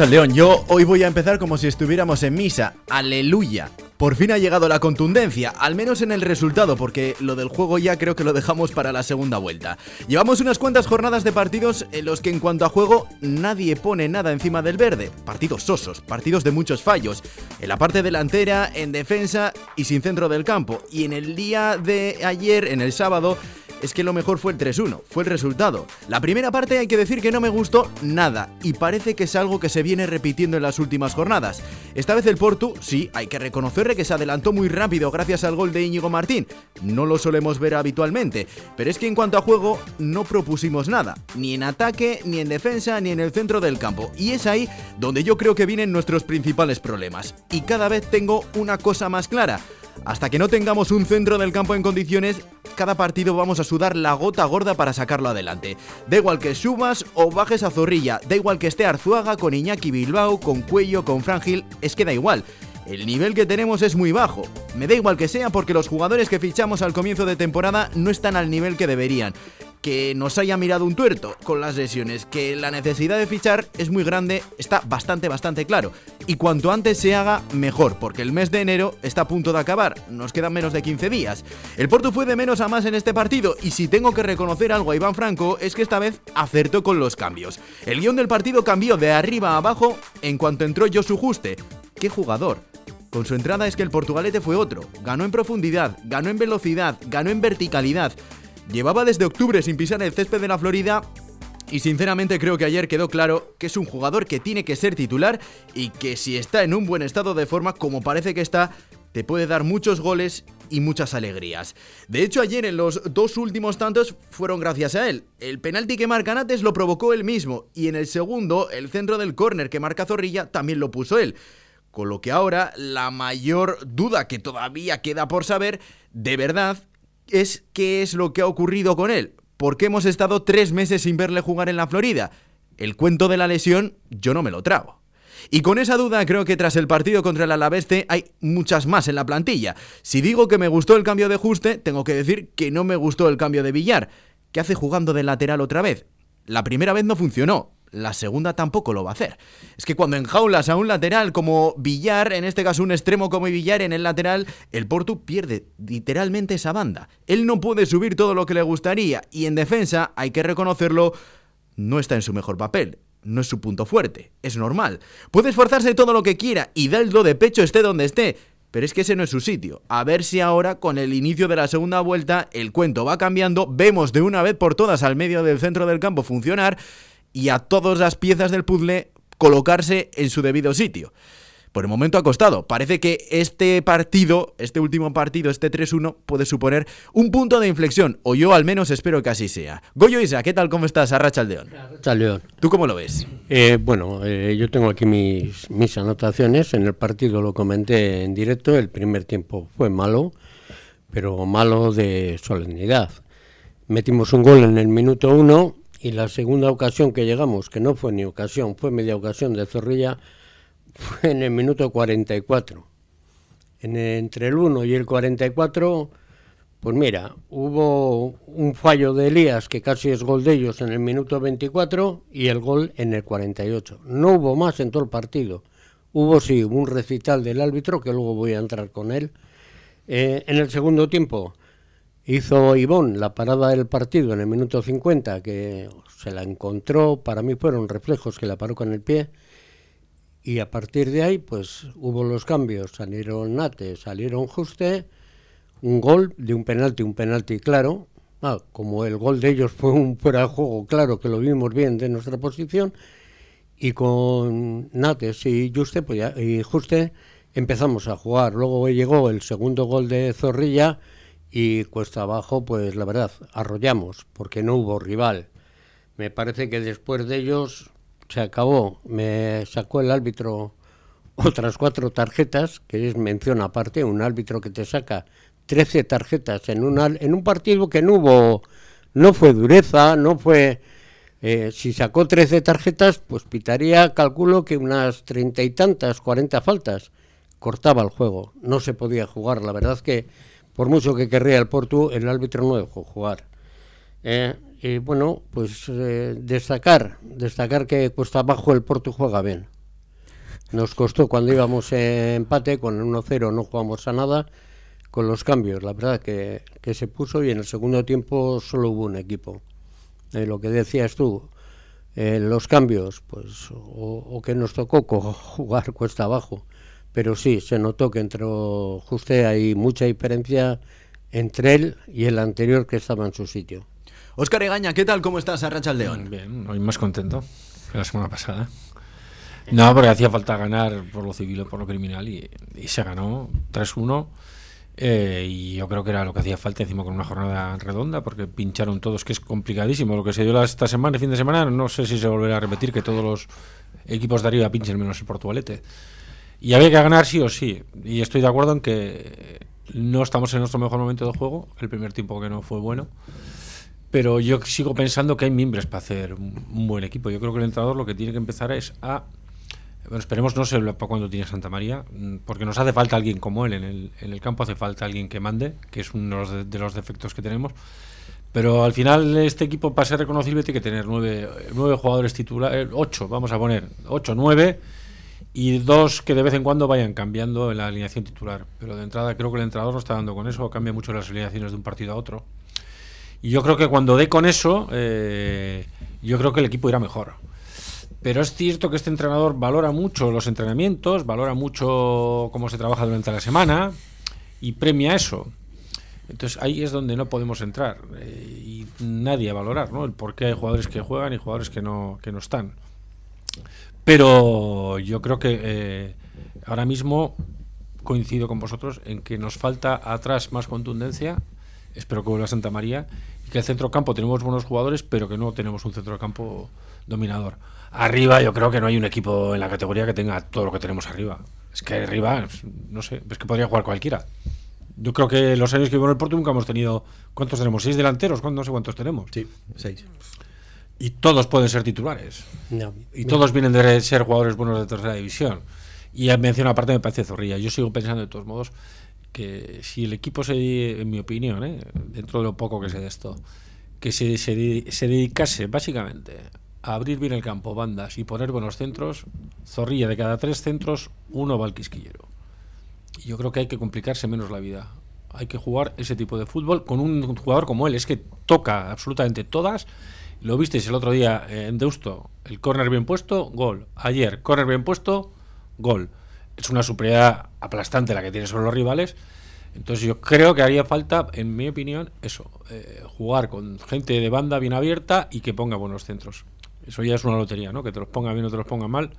León, yo hoy voy a empezar como si estuviéramos en misa. Aleluya. Por fin ha llegado la contundencia, al menos en el resultado, porque lo del juego ya creo que lo dejamos para la segunda vuelta. Llevamos unas cuantas jornadas de partidos en los que en cuanto a juego nadie pone nada encima del verde. Partidos sosos, partidos de muchos fallos. En la parte delantera, en defensa y sin centro del campo. Y en el día de ayer, en el sábado, es que lo mejor fue el 3-1, fue el resultado. La primera parte hay que decir que no me gustó nada y parece que es algo que se viene repitiendo en las últimas jornadas. Esta vez el Portu, sí, hay que reconocerle que se adelantó muy rápido gracias al gol de Íñigo Martín. No lo solemos ver habitualmente, pero es que en cuanto a juego no propusimos nada, ni en ataque, ni en defensa, ni en el centro del campo. Y es ahí donde yo creo que vienen nuestros principales problemas. Y cada vez tengo una cosa más clara. Hasta que no tengamos un centro del campo en condiciones, cada partido vamos a sudar la gota gorda para sacarlo adelante. Da igual que subas o bajes a Zorrilla, da igual que esté Arzuaga con Iñaki Bilbao, con Cuello, con Frangil, es que da igual. El nivel que tenemos es muy bajo. Me da igual que sea porque los jugadores que fichamos al comienzo de temporada no están al nivel que deberían que nos haya mirado un tuerto con las lesiones, que la necesidad de fichar es muy grande, está bastante, bastante claro. Y cuanto antes se haga, mejor, porque el mes de enero está a punto de acabar, nos quedan menos de 15 días. El Porto fue de menos a más en este partido, y si tengo que reconocer algo a Iván Franco, es que esta vez acertó con los cambios. El guion del partido cambió de arriba a abajo en cuanto entró Josu Juste. ¡Qué jugador! Con su entrada es que el Portugalete fue otro. Ganó en profundidad, ganó en velocidad, ganó en verticalidad. Llevaba desde octubre sin pisar el césped de la Florida y sinceramente creo que ayer quedó claro que es un jugador que tiene que ser titular y que si está en un buen estado de forma, como parece que está, te puede dar muchos goles y muchas alegrías. De hecho, ayer en los dos últimos tantos fueron gracias a él. El penalti que marca Nates lo provocó él mismo y en el segundo, el centro del córner que marca Zorrilla también lo puso él. Con lo que ahora la mayor duda que todavía queda por saber, de verdad, es qué es lo que ha ocurrido con él. Porque hemos estado tres meses sin verle jugar en la Florida. El cuento de la lesión yo no me lo trago. Y con esa duda creo que tras el partido contra el Alaveste hay muchas más en la plantilla. Si digo que me gustó el cambio de Juste, tengo que decir que no me gustó el cambio de Villar. ¿Qué hace jugando de lateral otra vez? La primera vez no funcionó, la segunda tampoco lo va a hacer. Es que cuando enjaulas a un lateral como Villar, en este caso un extremo como Villar en el lateral, el Portu pierde literalmente esa banda. Él no puede subir todo lo que le gustaría y en defensa, hay que reconocerlo, no está en su mejor papel. No es su punto fuerte, es normal. Puede esforzarse todo lo que quiera y darlo de pecho esté donde esté, pero es que ese no es su sitio. A ver si ahora, con el inicio de la segunda vuelta, el cuento va cambiando, vemos de una vez por todas al medio del centro del campo funcionar y a todas las piezas del puzzle colocarse en su debido sitio. Por el momento ha costado. Parece que este partido, este último partido, este 3-1, puede suponer un punto de inflexión, o yo al menos espero que así sea. Goyo Isa, ¿qué tal? ¿Cómo estás? Arracha León. Arracha León. ¿Tú cómo lo ves? Eh, bueno, eh, yo tengo aquí mis, mis anotaciones. En el partido lo comenté en directo. El primer tiempo fue malo, pero malo de solemnidad. Metimos un gol en el minuto uno y la segunda ocasión que llegamos, que no fue ni ocasión, fue media ocasión de Zorrilla, fue en el minuto 44. En entre el 1 y el 44, pues mira, hubo un fallo de Elías, que casi es gol de ellos, en el minuto 24 y el gol en el 48. No hubo más en todo el partido. Hubo sí un recital del árbitro, que luego voy a entrar con él. Eh, en el segundo tiempo, Hizo Ivón la parada del partido en el minuto 50, que se la encontró, para mí fueron reflejos que la paró con el pie, y a partir de ahí pues hubo los cambios, salieron Nate, salieron Juste, un gol de un penalti, un penalti claro, ah, como el gol de ellos fue un fuera de juego claro, que lo vimos bien de nuestra posición, y con Nates y Juste, pues ya, y Juste empezamos a jugar, luego llegó el segundo gol de Zorrilla, y cuesta abajo, pues la verdad, arrollamos, porque no hubo rival. Me parece que después de ellos se acabó. Me sacó el árbitro otras cuatro tarjetas, que es mención aparte, un árbitro que te saca 13 tarjetas en, una, en un partido que no hubo, no fue dureza, no fue... Eh, si sacó 13 tarjetas, pues pitaría, calculo que unas treinta y tantas, 40 faltas. Cortaba el juego, no se podía jugar. La verdad que por mucho que querría el Porto, el árbitro no dejó jugar. Eh, y bueno, pues eh, destacar, destacar que cuesta abajo el Porto juega bien. Nos costó cuando íbamos en empate, con el 1-0 no jugamos a nada, con los cambios, la verdad que, que se puso y en el segundo tiempo solo hubo un equipo. Eh, lo que decías tú, eh, los cambios, pues, o, o que nos tocó jugar cuesta abajo, pero sí, se notó que entre Juste hay mucha diferencia entre él y el anterior que estaba en su sitio. Óscar Egaña, ¿qué tal? ¿Cómo estás, Arracha León? Bien, hoy más contento que la semana pasada. No, porque hacía falta ganar por lo civil o por lo criminal y, y se ganó 3-1. eh, y yo creo que era lo que hacía falta encima con una jornada redonda porque pincharon todos, que es complicadísimo. Lo que se dio la- esta semana, el fin de semana, no sé si se volverá a repetir que todos los equipos de arriba pinchen menos el Portugalete. Y había que ganar sí o sí. Y estoy de acuerdo en que no estamos en nuestro mejor momento de juego. El primer tiempo que no fue bueno. Pero yo sigo pensando que hay mimbres para hacer un, buen equipo. Yo creo que el entrenador lo que tiene que empezar es a. Bueno, esperemos no sé para cuándo tiene Santa María, mm, porque nos hace falta alguien como él en el, en el campo, hace falta alguien que mande, que es uno de, de los defectos que tenemos. Pero al final este equipo para ser reconocible tiene que tener nueve, nueve jugadores titulares, ocho, vamos a poner, ocho, nueve, y dos que de vez en cuando vayan cambiando en la alineación titular. Pero de entrada creo que el entrenador no está dando con eso, cambia mucho las alineaciones de un partido a otro. Y yo creo que cuando dé con eso, eh, yo creo que el equipo irá mejor. Pero es cierto que este entrenador valora mucho los entrenamientos, valora mucho cómo se trabaja durante la semana y premia eso. Entonces ahí es donde no podemos entrar eh, y nadie a valorar, ¿no? El por qué hay jugadores que juegan y jugadores que no, que no están. Pero yo creo que eh, ahora mismo coincido con vosotros en que nos falta atrás más contundencia. Espero que vuelva Santa María y que el centrocampo tenemos buenos jugadores, pero que no tenemos un centrocampo dominador. Arriba yo creo que no hay un equipo en la categoría que tenga todo lo que tenemos arriba. Es que arriba, no sé, es que podría jugar cualquiera. Yo creo que los años que vivo en el Porto nunca hemos tenido. ¿Cuántos tenemos? ¿Seis delanteros? ¿Cuántos- No sé cuántos tenemos. Sí, seis. Y todos pueden ser titulares. No, Y todos vienen de ser jugadores buenos de tercera división. Y mención aparte me parece zorrilla. Yo sigo pensando de todos modos que si el equipo se, en mi opinión, ¿eh? dentro de lo poco que sé de esto, que se, se, se dedicase básicamente a abrir bien el campo, bandas y poner buenos centros, zorrilla de cada tres centros, uno va al quisquillero. Y yo creo que hay que complicarse menos la vida. Hay que jugar ese tipo de fútbol con un jugador como él. Es que toca absolutamente todas. Lo visteis el otro día en Deusto. El córner bien puesto, gol. Ayer, córner bien puesto, gol. Es una superioridad aplastante la que tiene sobre los rivales. Entonces yo creo que haría falta, en mi opinión, eso. eh, jugar con gente de banda bien abierta y que ponga buenos centros. Eso ya es una lotería, ¿no? Que te los ponga bien o te los ponga mal.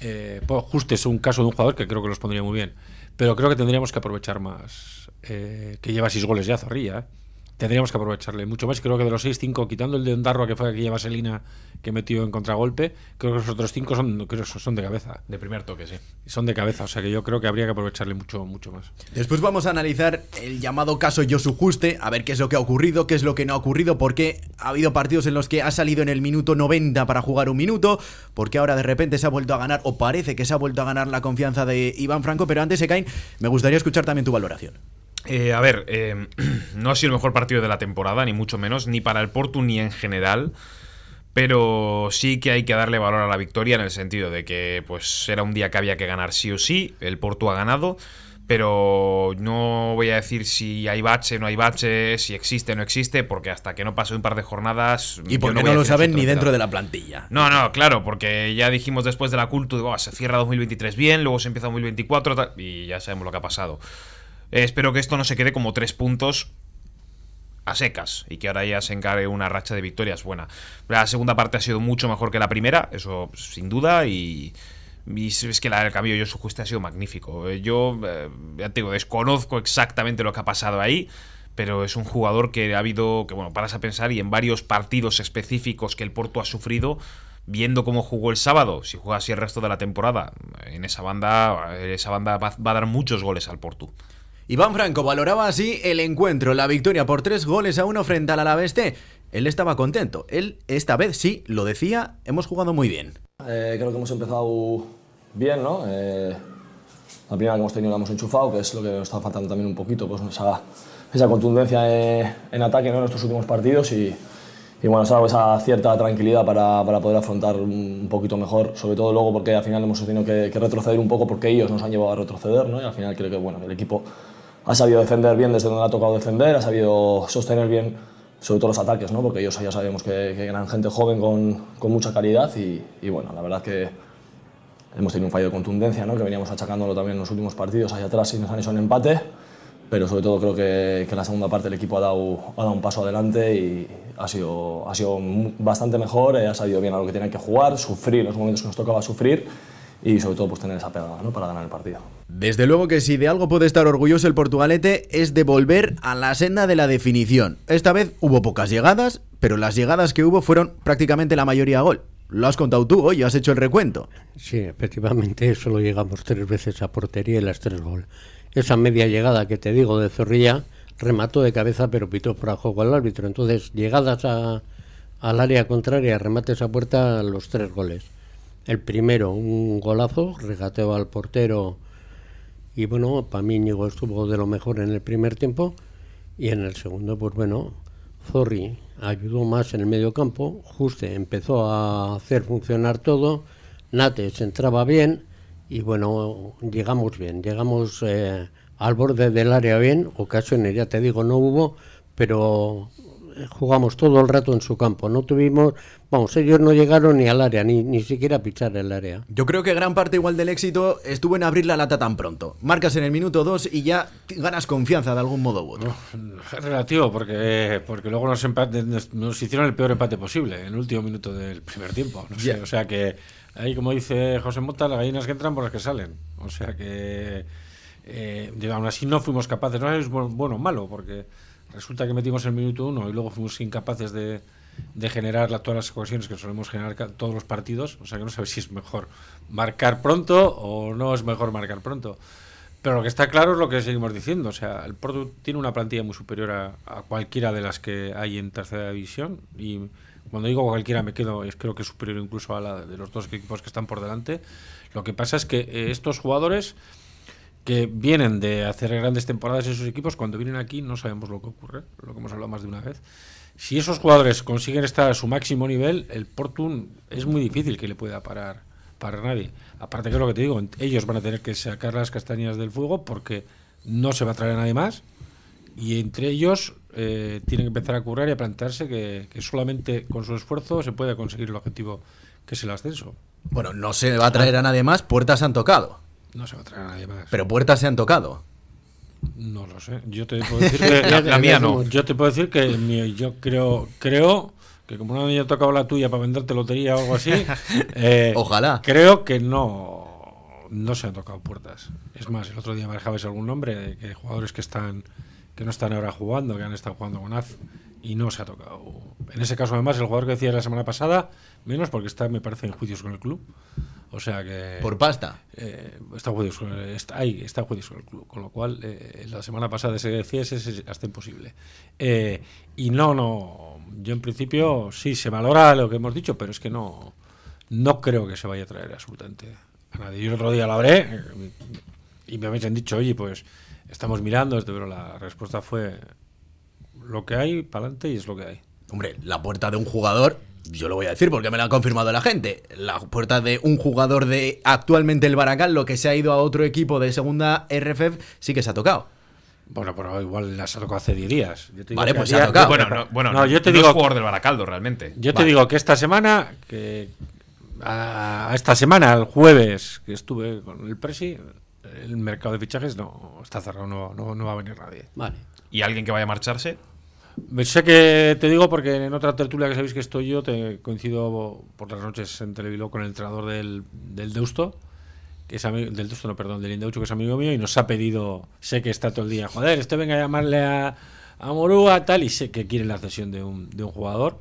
Eh, pues justo es un caso de un jugador que creo que los pondría muy bien. Pero creo que tendríamos que aprovechar más. eh, que lleva seis goles ya, Zorrilla. ¿eh? Tendríamos que aprovecharle mucho más. Creo que de los seis, cinco, quitando el de Ondarroa que fue el que lleva Selina, que metió en contragolpe, creo que los otros cinco son, creo que son de cabeza. De primer toque, sí. Son de cabeza, o sea que yo creo que habría que aprovecharle mucho, mucho más. Después vamos a analizar el llamado caso Josu Juste, a ver qué es lo que ha ocurrido, qué es lo que no ha ocurrido, por qué ha habido partidos en los que ha salido en el minuto 90 para jugar un minuto, porque ahora de repente se ha vuelto a ganar, o parece que se ha vuelto a ganar la confianza de Iván Franco, pero antes, Ekain, me gustaría escuchar también tu valoración. Eh, a ver, eh, no ha sido el mejor partido de la temporada, ni mucho menos, ni para el Porto ni en general. Pero sí que hay que darle valor a la victoria en el sentido de que pues era un día que había que ganar sí o sí. El Porto ha ganado. Pero no voy a decir si hay bache, no hay bache, si existe, no existe, porque hasta que no pase un par de jornadas. Y porque no no, lo saben ni dentro de la plantilla. No, no, claro, porque ya dijimos después de la culto, "Ah, se cierra 2023 bien, luego se empieza 2024 tal", y ya sabemos lo que ha pasado. Eh, espero que esto no se quede como tres puntos a secas y que ahora ya se encargue una racha de victorias buena. La segunda parte ha sido mucho mejor que la primera, eso sin duda, y, y es que la, el cambio su justo ha sido magnífico. Eh, Yo, eh, ya te digo, desconozco exactamente lo que ha pasado ahí, pero es un jugador que ha habido, que bueno, paras a pensar y en varios partidos específicos que el Porto ha sufrido, viendo cómo jugó el sábado, si juega así el resto de la temporada, en esa banda, esa banda va a dar muchos goles al Porto. Iván Franco valoraba así el encuentro, la victoria por tres goles a uno frente al Alavés. Él estaba contento. Él, esta vez sí, lo decía, hemos jugado muy bien. Eh, creo que hemos empezado bien, ¿no? Eh, la primera que hemos tenido la hemos enchufado, que es lo que nos está faltando también un poquito, pues esa, esa contundencia eh, en ataque ¿no? en estos últimos partidos y, bueno, esa, esa cierta tranquilidad para, para, poder afrontar un poquito mejor, sobre todo luego porque al final hemos tenido que, que, retroceder un poco porque ellos nos han llevado a retroceder, ¿no? y al final creo que bueno, el equipo ha sabido defender bien desde donde ha tocado defender, ha sabido sostener bien sobre todo los ataques, ¿no? porque ellos ya sabemos que, que eran gente joven con, con mucha calidad y, y, bueno, la verdad que hemos tenido un fallo de contundencia, ¿no? que veníamos achacándolo también en los últimos partidos, ahí atrás y nos han hecho un empate pero sobre todo creo que, que, en la segunda parte el equipo ha dado, ha dado un paso adelante y ha sido, ha sido bastante mejor, eh, ha sabido bien a lo que tiene que jugar, sufrir los momentos que nos tocaba sufrir y sobre todo pues tener esa pegada ¿no? para ganar el partido. Desde luego que si de algo puede estar orgulloso el Portugalete es de volver a la senda de la definición. Esta vez hubo pocas llegadas, pero las llegadas que hubo fueron prácticamente la mayoría a gol. Lo has contado tú hoy, has hecho el recuento. Sí, efectivamente, solo llegamos tres veces a portería y las tres gol. Esa media llegada que te digo de Zorrilla remató de cabeza pero pitó fuera juego al árbitro. Entonces, llegadas a, al área contraria, remates a puerta, los tres goles. El primero, un golazo, regateó al portero y bueno, para mí Íñigo estuvo de lo mejor en el primer tiempo y en el segundo, pues bueno, Zorri ayudó más en el medio campo, Juste empezó a hacer funcionar todo, Nates entraba bien y bueno, llegamos bien, llegamos eh, al borde del área bien, ocasiones ya te digo no hubo, pero jugamos todo el rato en su campo, no tuvimos, vamos, ellos no llegaron ni al área, ni, ni siquiera a pichar el área. Yo creo que gran parte igual del éxito estuvo en abrir la lata tan pronto. Marcas en el minuto 2 y ya ganas confianza de algún modo u otro. Es relativo, porque, porque luego nos, empate, nos, nos, hicieron el peor empate posible en el último minuto del primer tiempo. No sé, yeah. O sea que ahí, como dice José Mota, las gallinas que entran por las que salen. O sea que, eh, aún así no fuimos capaces, no es bueno o malo, porque resulta que metimos el minuto uno y luego fuimos incapaces de, de generar la, todas las ocasiones que solemos generar todos los partidos. O sea que no sabes si es mejor marcar pronto o no es mejor marcar pronto. Pero lo que está claro es lo que seguimos diciendo. O sea, el Porto tiene una plantilla muy superior a, cualquiera de las que hay en tercera división. Y cuando digo cualquiera me quedo, es creo que superior incluso a la de los dos equipos que están por delante. Lo que pasa es que eh, estos jugadores que vienen de hacer grandes temporadas en sus equipos, cuando vienen aquí no sabemos lo que ocurre, lo que hemos hablado más de una vez. Si esos jugadores consiguen estar a su máximo nivel, el Porto es muy difícil que le pueda parar para nadie. Aparte que es lo que te digo, ellos van a tener que sacar las castañas del fuego porque no se va a traer a nadie más y entre ellos eh, tienen que empezar a currar y a plantearse que, que solamente con su esfuerzo se puede conseguir el objetivo que es el ascenso. Bueno, no se va a traer a nadie más, puertas han tocado. No se va a traer a nadie más. Pero puertas se han tocado. No lo sé. Yo te puedo decir que la, la, mía no. Yo te puedo decir que mi, yo creo creo que como no había tocado la tuya para venderte lotería o algo así, eh, ojalá. Creo que no no se han tocado puertas. Es más, el otro día manejabais algún nombre de que jugadores que están que no están ahora jugando, que han estado jugando con AF y no se ha tocado. En ese caso, además, el jugador que decía la semana pasada, menos porque está, me parece, en juicios con el club. O sea que. ¿Por pasta? Eh, está, el, está, ahí, está con el club. Con lo cual, eh, la semana pasada se decía ese es hasta imposible. Eh, y no, no. Yo en principio sí se valora lo que hemos dicho, pero es que no. No creo que se vaya a traer absolutamente a nadie. Yo el otro día lo hablé y me habéis dicho, oye, pues estamos mirando, pero la respuesta fue lo que hay para adelante y es lo que hay. Hombre, la puerta de un jugador, yo lo voy a decir porque me lo ha confirmado la gente. La puerta de un jugador de actualmente el Baracal, lo que se ha ido a otro equipo de segunda RFF, sí que se ha tocado. Bueno, pero igual las ha tocado hace 10 días. vale, pues se ha tocado. Bueno, no, bueno, no, yo te no digo, es jugador del Baracaldo realmente. Yo te vale. digo que esta semana, que a, a esta semana, el jueves, que estuve con el Presi, el mercado de fichajes no está cerrado, no, no, no va a venir nadie. Vale. ¿Y alguien que vaya a marcharse? Sé que te digo porque en otra tertulia que sabéis que estoy yo, te coincido por las noches en Televiló con el entrenador del, del Deusto, que es amigo, del Deusto, no, perdón, del Indaucho, que es amigo mío, y nos ha pedido, sé que está todo el día, joder, este venga a llamarle a, a Morúa, tal, y sé que quieren la cesión de un, de un jugador.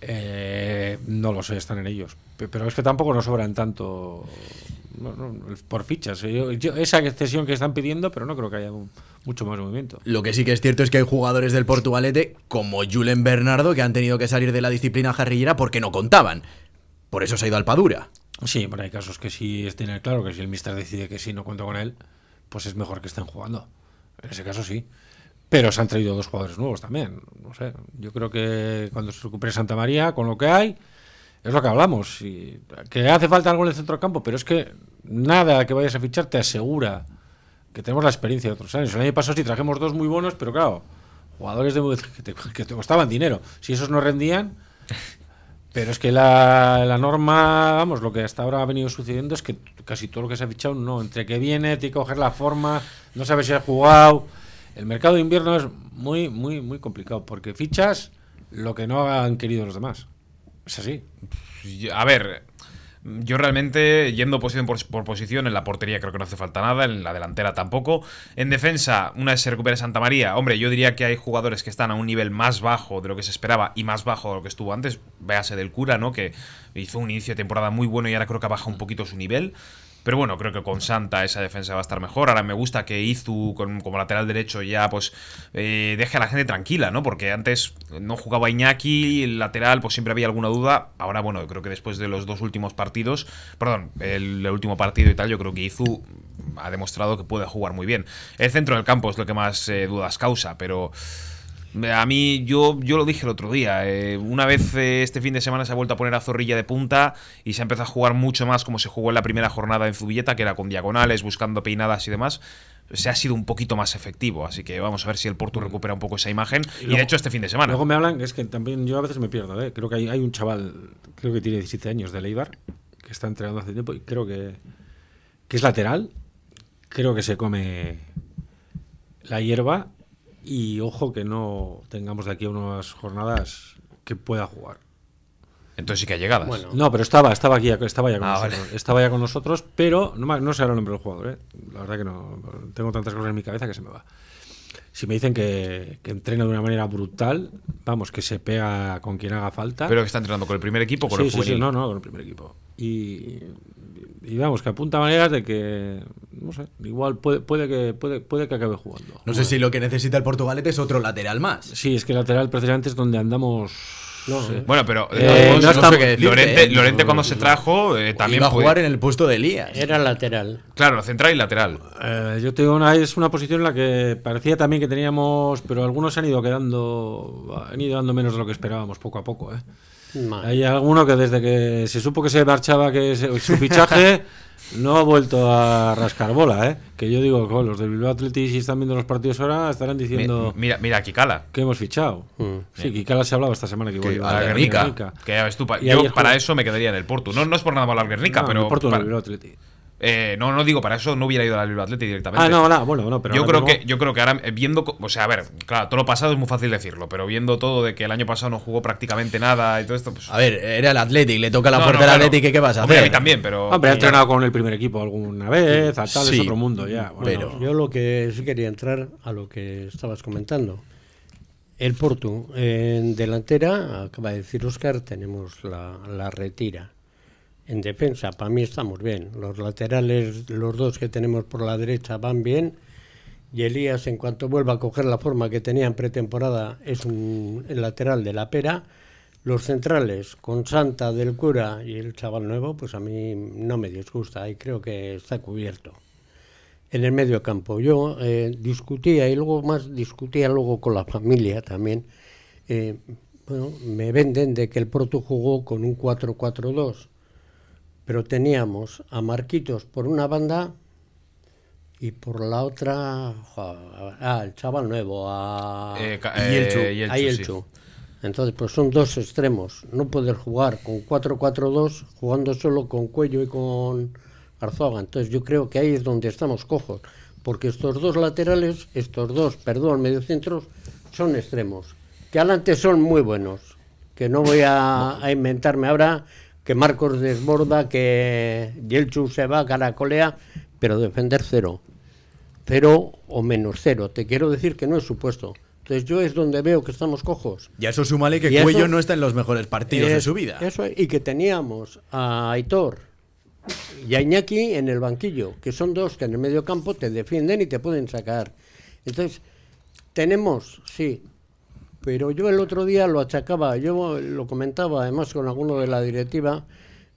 Eh, no lo sé, están en ellos. Pero es que tampoco nos sobran tanto por fichas. Yo, yo, esa excesión que están pidiendo, pero no creo que haya un, mucho más movimiento. Lo que sí que es cierto es que hay jugadores del Portugalete, como Julen Bernardo, que han tenido que salir de la disciplina jarrillera porque no contaban. Por eso se ha ido al Padura. Sí, pero hay casos que sí tiene claro que si el Mister decide que sí no cuento con él, pues es mejor que estén jugando. En ese caso sí. Pero se han traído dos jugadores nuevos también. No sé, yo creo que cuando se recupere Santa María, con lo que hay, es lo que hablamos. Y que hace falta algo en el centro del campo, pero es que nada que vayas a fichar te asegura que tenemos la experiencia de otros años. El año pasado sí trajimos dos muy buenos, pero claro, jugadores de, que, te, que te costaban dinero. Si esos no rendían, pero es que la, la, norma, vamos, lo que hasta ahora ha venido sucediendo es que casi todo lo que se ha fichado, no, entre que viene, tiene que coger la forma, no sabe si ha jugado. El mercado de invierno es muy, muy, muy complicado, porque fichas lo que no han querido los demás. Es así. A ver, yo realmente, yendo posición por, posición, en la portería creo que no hace falta nada, en la delantera tampoco. En defensa, una vez se recupere Santa María, hombre, yo diría que hay jugadores que están a un nivel más bajo de lo que se esperaba y más bajo de lo que estuvo antes. Véase del cura, ¿no? Que hizo un inicio de temporada muy bueno y ahora creo que ha bajado un poquito su nivel. Pero bueno, creo que con Santa esa defensa va a estar mejor. Ahora me gusta que Izu, con, como lateral derecho, ya pues eh, deje a la gente tranquila, ¿no? Porque antes no jugaba Iñaki, el lateral, pues siempre había alguna duda. Ahora, bueno, creo que después de los dos últimos partidos, perdón, el, último partido y tal, yo creo que Izu ha demostrado que puede jugar muy bien. El centro del campo es lo que más eh, dudas causa, pero. A mí, yo, yo lo dije el otro día. Eh, una vez eh, este fin de semana se ha vuelto a poner a Zorrilla de punta y se ha empezado a jugar mucho más como se jugó en la primera jornada en Zubilleta, que era con diagonales, buscando peinadas y demás. Se ha sido un poquito más efectivo. Así que vamos a ver si el Porto recupera un poco esa imagen. Y, luego, y de hecho, este fin de semana. Luego me hablan, es que también yo a veces me pierdo. ¿eh? Creo que hay, hay, un chaval, creo que tiene 17 años de Leibar, que está entrenando hace tiempo y creo que, que es lateral. Creo que se come la hierba y ojo que no tengamos de aquí a unas jornadas que pueda jugar. Entonces sí que ha llegado. Bueno, no, pero estaba, estaba aquí, estaba ya con ah, nosotros. Vale. Estaba ya con nosotros, pero no, no sé ahora el nombre del jugador, ¿eh? La verdad que no. Tengo tantas cosas en mi cabeza que se me va. Si me dicen que, que entrena de una manera brutal, vamos, que se pega con quien haga falta. Pero que está entrenando con el primer equipo con sí, el sí. Sí, no, no, con el primer equipo. Y, y vamos, que apunta maneras de que, no sé, igual puede, puede, que, puede, puede que acabe jugando. No sé si lo que necesita el Portugalete es otro lateral más. Sí, es que lateral precisamente es donde andamos. No, sí. Bueno, pero eh, no, no sé decirte, Lorente, ¿eh? Lorente, cuando se trajo eh, también iba a jugar puede... en el puesto de Elías. Era lateral. Claro, central y lateral. Eh, yo tengo una es una posición en la que parecía también que teníamos, pero algunos se han ido quedando, han ido dando menos de lo que esperábamos poco a poco, ¿eh? Man. Hay alguno que desde que se supo que se marchaba que se, su fichaje no ha vuelto a rascar bola, ¿eh? Que yo digo, oh, los del Bilbao Athletic si están viendo los partidos ahora estarán diciendo mira, mira Kikala que hemos fichado. Mm. Sí, Kikala se ha hablado esta semana que, que a Guernica. Guernica. Que ya ves tú, yo para eso me quedaría en el Porto. No, no es por nada malo al Guernica, no, pero el Porto para, el Bilbao Athletic. Eh, no, no digo, para eso no hubiera ido al Bilbao Athletic directamente. Ah, no, no, bueno, no, pero yo creo que yo creo que ahora eh, viendo, o sea, a ver, claro, todo lo pasado es muy fácil decirlo, pero viendo todo de que el año pasado no jugó prácticamente nada y todo esto, pues A ver, era el Athletic, le toca la no, puerta no, al Athletic, ¿qué, ¿qué vas a Hombre, hacer? a mí también, pero Hombre, ha entrenado con el primer equipo alguna vez, a tal Sí, es otro mundo ya. Bueno, pero- Yo lo que sí quería entrar a lo que estabas comentando. El Porto, en delantera, acaba de decir Oscar, tenemos la, la retira. En defensa, para mí estamos bien. Los laterales, los dos que tenemos por la derecha van bien. Y Elías, en cuanto vuelva a coger la forma que tenía en pretemporada, es un el lateral de la pera. Los centrales, con Santa del Cura y el chaval nuevo, pues a mí no me disgusta y creo que está cubierto. En el medio campo, yo eh, discutía y luego más discutía luego con la familia también. Eh, bueno, me venden de que el Porto jugó con un 4-4-2 pero teníamos a Marquitos por una banda y por la otra ah, el chaval nuevo a eh, Y el Chu. eh, y a Chu, Yelchu. sí. entonces pues son dos extremos no poder jugar con 4-4-2 jugando solo con Cuello y con Arzuaga entonces yo creo que ahí es donde estamos cojos porque estos dos laterales estos dos perdón mediocentros son extremos que adelante son muy buenos que no voy a, a inventarme ahora que Marcos desborda, que Yelchu se va, caracolea, pero defender cero. Cero o menos cero. Te quiero decir que no es supuesto. Entonces yo es donde veo que estamos cojos. Y a eso súmale que Y eso- Cuello no está en los mejores partidos de su vida. Eso, y que teníamos a Aitor y a Iñaki en el banquillo, que son dos que en el medio campo te defienden y te pueden sacar. Entonces, tenemos, sí, pero yo el otro día lo achacaba, yo lo comentaba además con alguno de la directiva,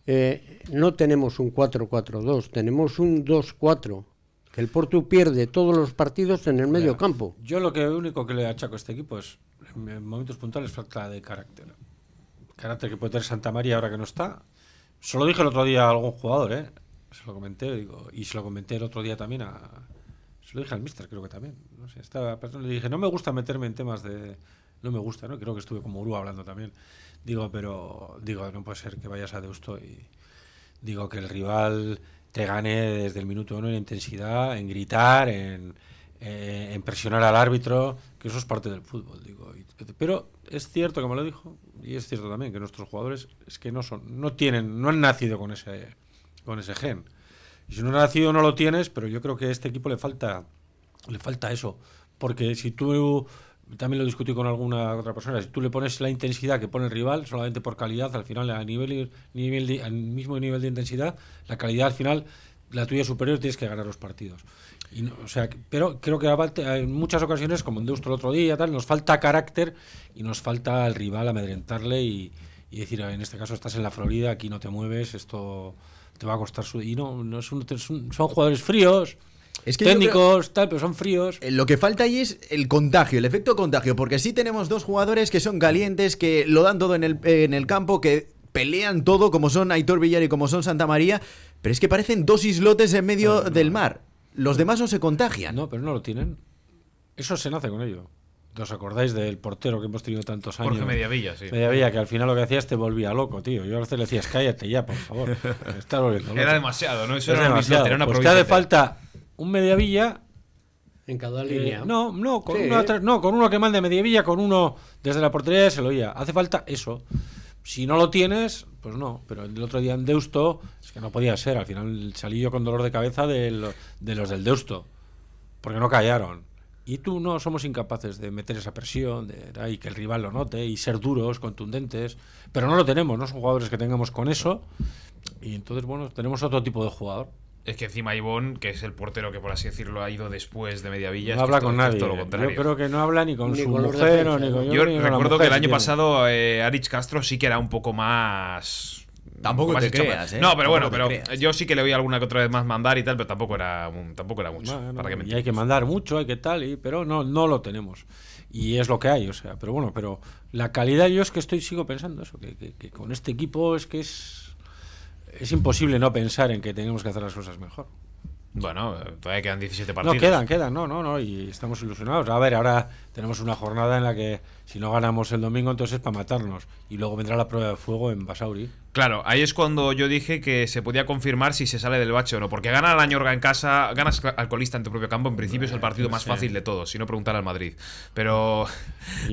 eh, no tenemos un 4-4-2, tenemos un 2-4. Que el Porto pierde todos los partidos en el medio campo. Yo lo que único que le achaco a este equipo es, en momentos puntuales, falta de carácter. Carácter que puede tener Santa María ahora que no está. Solo dije el otro día a algún jugador, ¿eh? Se lo comenté, digo, y se lo comenté el otro día también a. Se lo dije al mister, creo que también. No sé, estaba pensando, le dije, no me gusta meterme en temas de. No me gusta, ¿no? Creo que estuve como Uru hablando también. Digo, pero. Digo, no puede ser que vayas a Deusto y. Digo, que el rival te gane desde el minuto uno en intensidad, en gritar, en, eh, presionar al árbitro, que eso es parte del fútbol, digo. Pero es cierto, como lo dijo, y es cierto también que nuestros jugadores es que no son, no tienen, no han nacido con ese, con ese gen. Y si no has nacido no lo tienes, pero yo creo que a este equipo le falta, le falta eso, porque si tú también lo discutí con alguna otra persona, si tú le pones la intensidad que pone el rival solamente por calidad, al final a nivel, nivel al mismo nivel de intensidad, la calidad al final la tuya superior tienes que ganar los partidos. O sea, pero creo que en muchas ocasiones, como en Deusto el otro día, tal, nos falta carácter y nos falta al rival amedrentarle y, decir, "Ah, en este caso estás en la Florida, aquí no te mueves, esto te va a costar su... Y no, no es un- son jugadores fríos, Es que técnicos, tal, pero son fríos. Eh, Lo que falta ahí es el contagio, el efecto contagio, porque sí tenemos dos jugadores que son calientes, que lo dan todo en el, en el campo, que pelean todo, como son Aitor Villar y como son Santa María, pero es que parecen dos islotes en medio del mar. Los demás no se contagian. No, pero no lo tienen. Eso se nace con ello. ¿Os acordáis del portero que hemos tenido tantos años? Jorge Mediavilla, sí. Mediavilla, que al final lo que hacías te volvía loco, tío. Yo a veces le decías, cállate ya, por favor. Estás volviendo loco. Era demasiado, ¿no? Eso Es era, un demasiado. era una Pues te hace falta un Mediavilla En cada línea. no, no con, Sí. uno atrás- no, con uno que mande Mediavilla, con uno desde la portería se lo oía. Hace falta eso. Si no lo tienes, pues no. Pero el otro día en Deusto, es que no podía ser. Al final salí yo con dolor de cabeza de, lo- de los del Deusto. Porque no callaron. Y tú no somos incapaces de meter esa presión, de que el rival lo note y ser duros, contundentes. Pero no lo tenemos, no son jugadores que tengamos con eso. Y entonces, bueno, tenemos otro tipo de jugador. Es que encima Ivón, que es el portero que por así decirlo ha ido después de Mediavilla, No habla con nadie. todo lo contrario. Yo creo que no habla ni con Ni su con mujer o defensas, ni con ¿no? Yo ni con la recuerdo mujer que el año pasado eh, Arich Castro sí que era un poco más. Tampoco más te hecho- creas, ¿eh? No, pero bueno, Tampoco pero creas. yo sí que le oí alguna que otra vez más mandar y tal, pero tampoco era, un- tampoco era mucho. Bueno, para que me y hay que mandar mucho, hay que tal, y, pero no, no lo tenemos. Y es lo que hay, o sea, pero bueno, pero la calidad yo es que estoy, sigo pensando eso, que, que- que con este equipo es que es, es imposible no pensar en que tenemos que hacer las cosas mejor. Bueno, todavía quedan 17 No, partidos. quedan, quedan, no, no, no, y estamos ilusionados. A ver, ahora tenemos una jornada en la que si no ganamos el domingo, entonces es para matarnos. Y luego vendrá la prueba de fuego en Basauri. Claro, ahí es cuando yo dije que se podía confirmar si se sale del bache o no. Porque gana la Ñorga en casa, ganas al colista en tu propio campo, en principio es el partido más sí. fácil de todos, si no preguntar al Madrid. Pero,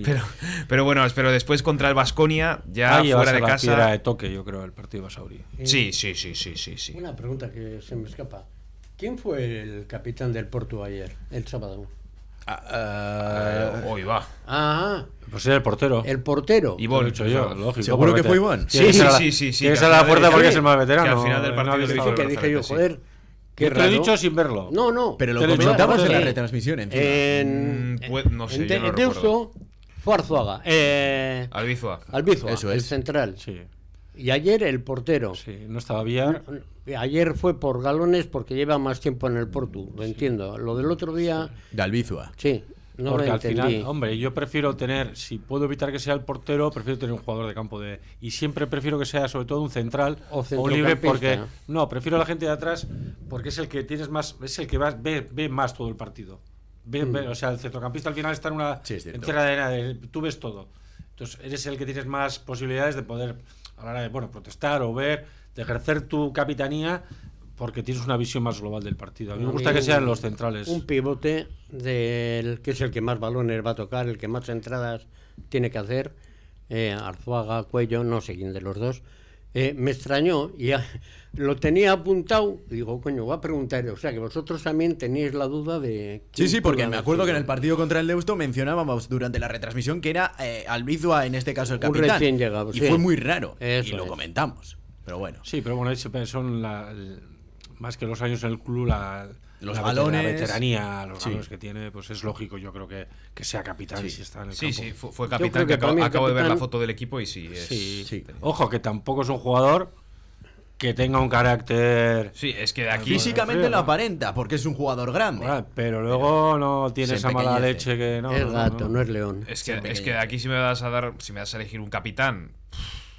pero, pero bueno, pero después contra el Vasconia, ya Ahí fuera de la piedra de casa. toque, yo creo, el partido de Basauri. Sí, sí, sí, sí, sí, sí. Una pregunta que se me escapa. ¿Quién fue el capitán del Porto ayer, el sábado? Ah, Hoy va. Ah, Pues era el portero. el portero. Ivón, Lo he dicho yo, claro. lógico. ¿Seguro que fue Iván? que Sí, sí, sí, sí, Tiene que que ser al a la puerta porque es el más que veterano. al final del no partido estado. dijo que dije yo, sí. joder, qué Yo te lo he dicho sin verlo. No, no. pero lo comentamos en la Sí. retransmisión. En, Mm, puede- no sé, en, no. Deusto fue Arzuaga. Eh, Albizua. Albizua, Eso el es. central. Sí, Y ayer el portero. sí, no estaba Villar. Ayer fue por galones porque lleva más tiempo en el Porto, lo entiendo. Lo del otro día, De Albizua. sí, no porque al final, hombre, yo prefiero tener, si puedo evitar que sea el portero, prefiero tener un jugador de campo de. Y siempre prefiero que sea sobre todo un central O un libre porque. No, prefiero a la gente de atrás porque es el que tienes más, es el que va- ve, ve más todo el partido. Ve- ve- o sea, el centrocampista al final está en una Mm. Sí, es cierto. en tierra de nadie, tú ves todo. Entonces, eres el que tienes más posibilidades de poder, a la hora de bueno, protestar o ver, de ejercer tu capitanía, porque tienes una visión más global del partido. A mí me gusta que sean los centrales. Un pivote del que es el que más balones va a tocar, el que más entradas tiene que hacer. eh, Arzuaga, Cuello, no sé quién de los dos. Eh, me extrañó y a- lo tenía apuntado. y Digo, coño, voy a preguntar. O sea, que vosotros también teníais la duda de. Sí, sí, porque me acuerdo que en el partido contra el Deusto mencionábamos durante la retransmisión que era eh, Albizua, en este caso el Un capitán. recién llegado, y sí. fue muy raro. Eso y lo es. comentamos. Pero bueno. Sí, pero bueno, son la- el- más que los años en el club, la, Los la balones. la veteranía, los Sí. balones que tiene, pues es lógico, yo creo que, que sea capitán Sí. si está en el Sí, campo. sí, fue, fue capitán. Que acabo, de ver la foto del equipo y sí, es, Sí, Sí. Ojo, que tampoco es un jugador que tenga un carácter. Sí, es que de aquí. Físicamente frío, lo ¿no? aparenta, porque es un jugador grande. Ah, pero luego no tiene esa mala leche que no. es gato, no. no es león. Es que, es que de aquí si me vas a dar, si me das a elegir un capitán.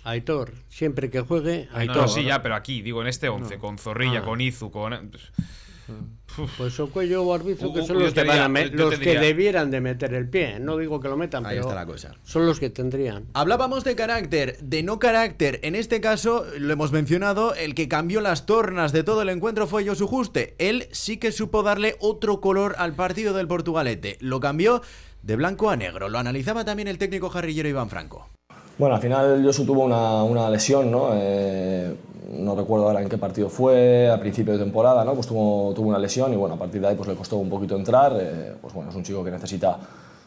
Aitor, siempre que juegue, Aitor. no, sí, ya, pero aquí, digo, en este 11, con Zorrilla, Ah. con Izu, con. Pues Ocuello o Arbizu, que son los, que, van a los que debieran de meter el pie. No digo que lo metan, Ahí pero está la cosa. son los que tendrían. Hablábamos de carácter, de no carácter. En este caso, lo hemos mencionado, el que cambió las tornas de todo el encuentro fue Josu Juste. Él sí que supo darle otro color al partido del Portugalete. Lo cambió de blanco a negro. Lo analizaba también el técnico jarrillero Iván Franco. Bueno, al final Josu tuvo una, una lesión, ¿no? Eh, no recuerdo ahora en qué partido fue, a principio de temporada, ¿no? Pues tuvo, tuvo una lesión y bueno, a partir de ahí pues le costó un poquito entrar. eh, pues bueno, es un chico que necesita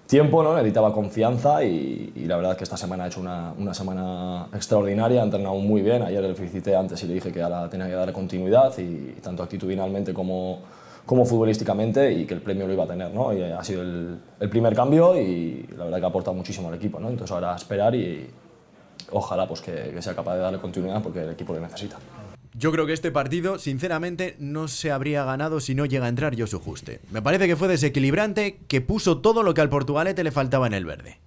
tiempo, ¿no? Necesitaba confianza y, y la verdad es que esta semana ha hecho una, una semana extraordinaria, ha entrenado muy bien. Ayer le felicité antes y le dije que ahora tenía que dar continuidad y tanto actitudinalmente como, como futbolísticamente y que el premio lo iba a tener, ¿no? Y ha sido el, primer cambio y la verdad que ha aportado muchísimo al equipo, ¿no? Entonces ahora esperar y ojalá pues que, sea capaz de darle continuidad porque el equipo le necesita. Yo creo que este partido, sinceramente, no se habría ganado si no llega a entrar Josu Juste. Me parece que fue desequilibrante, que puso todo lo que al Portugalete le faltaba en el verde.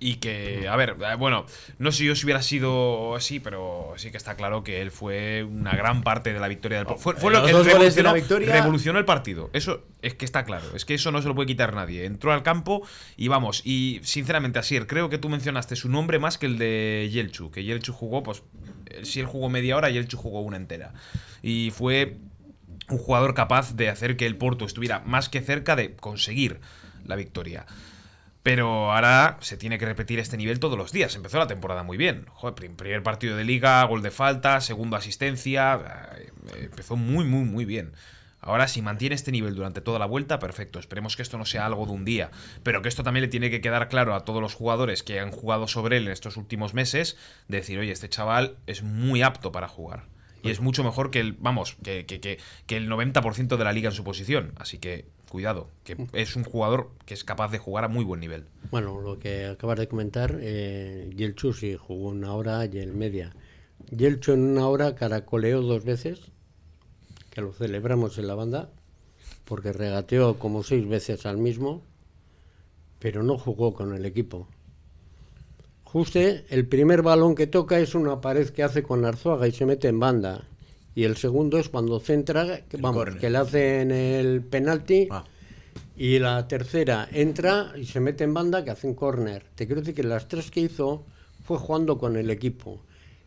Y que, a ver, eh, bueno, no sé yo si hubiera sido así, pero sí que está claro que él fue una gran parte de la victoria del. Fue, fue lo que revolucionó, victoria- revolucionó el partido. Eso es que está claro. Es que eso no se lo puede quitar nadie. Entró al campo y vamos. Y sinceramente, Asier, creo que tú mencionaste su nombre más que el de Yelchu. Que Yelchu jugó, pues, eh, si él jugó media hora, Yelchu jugó una entera. Y fue un jugador capaz de hacer que el Porto estuviera más que cerca de conseguir la victoria. Pero ahora se tiene que repetir este nivel todos los días. Empezó la temporada muy bien. Joder, prim- primer partido de liga, gol de falta, segunda asistencia. Empezó muy, muy, muy bien. Ahora, si mantiene este nivel durante toda la vuelta, perfecto. Esperemos que esto no sea algo de un día. Pero que esto también le tiene que quedar claro a todos los jugadores que han jugado sobre él en estos últimos meses. De decir, oye, este chaval es muy apto para jugar. Y es mucho mejor que el, vamos, que, que, que, que el 90% de la liga en su posición. Así que, cuidado, que es un jugador que es capaz de jugar a muy buen nivel. Bueno, lo que acabas de comentar, eh, Yelchu sí jugó una hora y el media. Yelchu en una hora caracoleó dos veces, que lo celebramos en la banda, porque regateó como seis veces al mismo, pero no jugó con el equipo. Juste, el primer balón que toca es una pared que hace con Arzuaga y se mete en banda. Y el segundo es cuando centra, que, vamos, córner. que le hace en el penalti. Ah. Y la tercera entra y se mete en banda que hace un córner. Te quiero decir que las tres que hizo fue jugando con el equipo,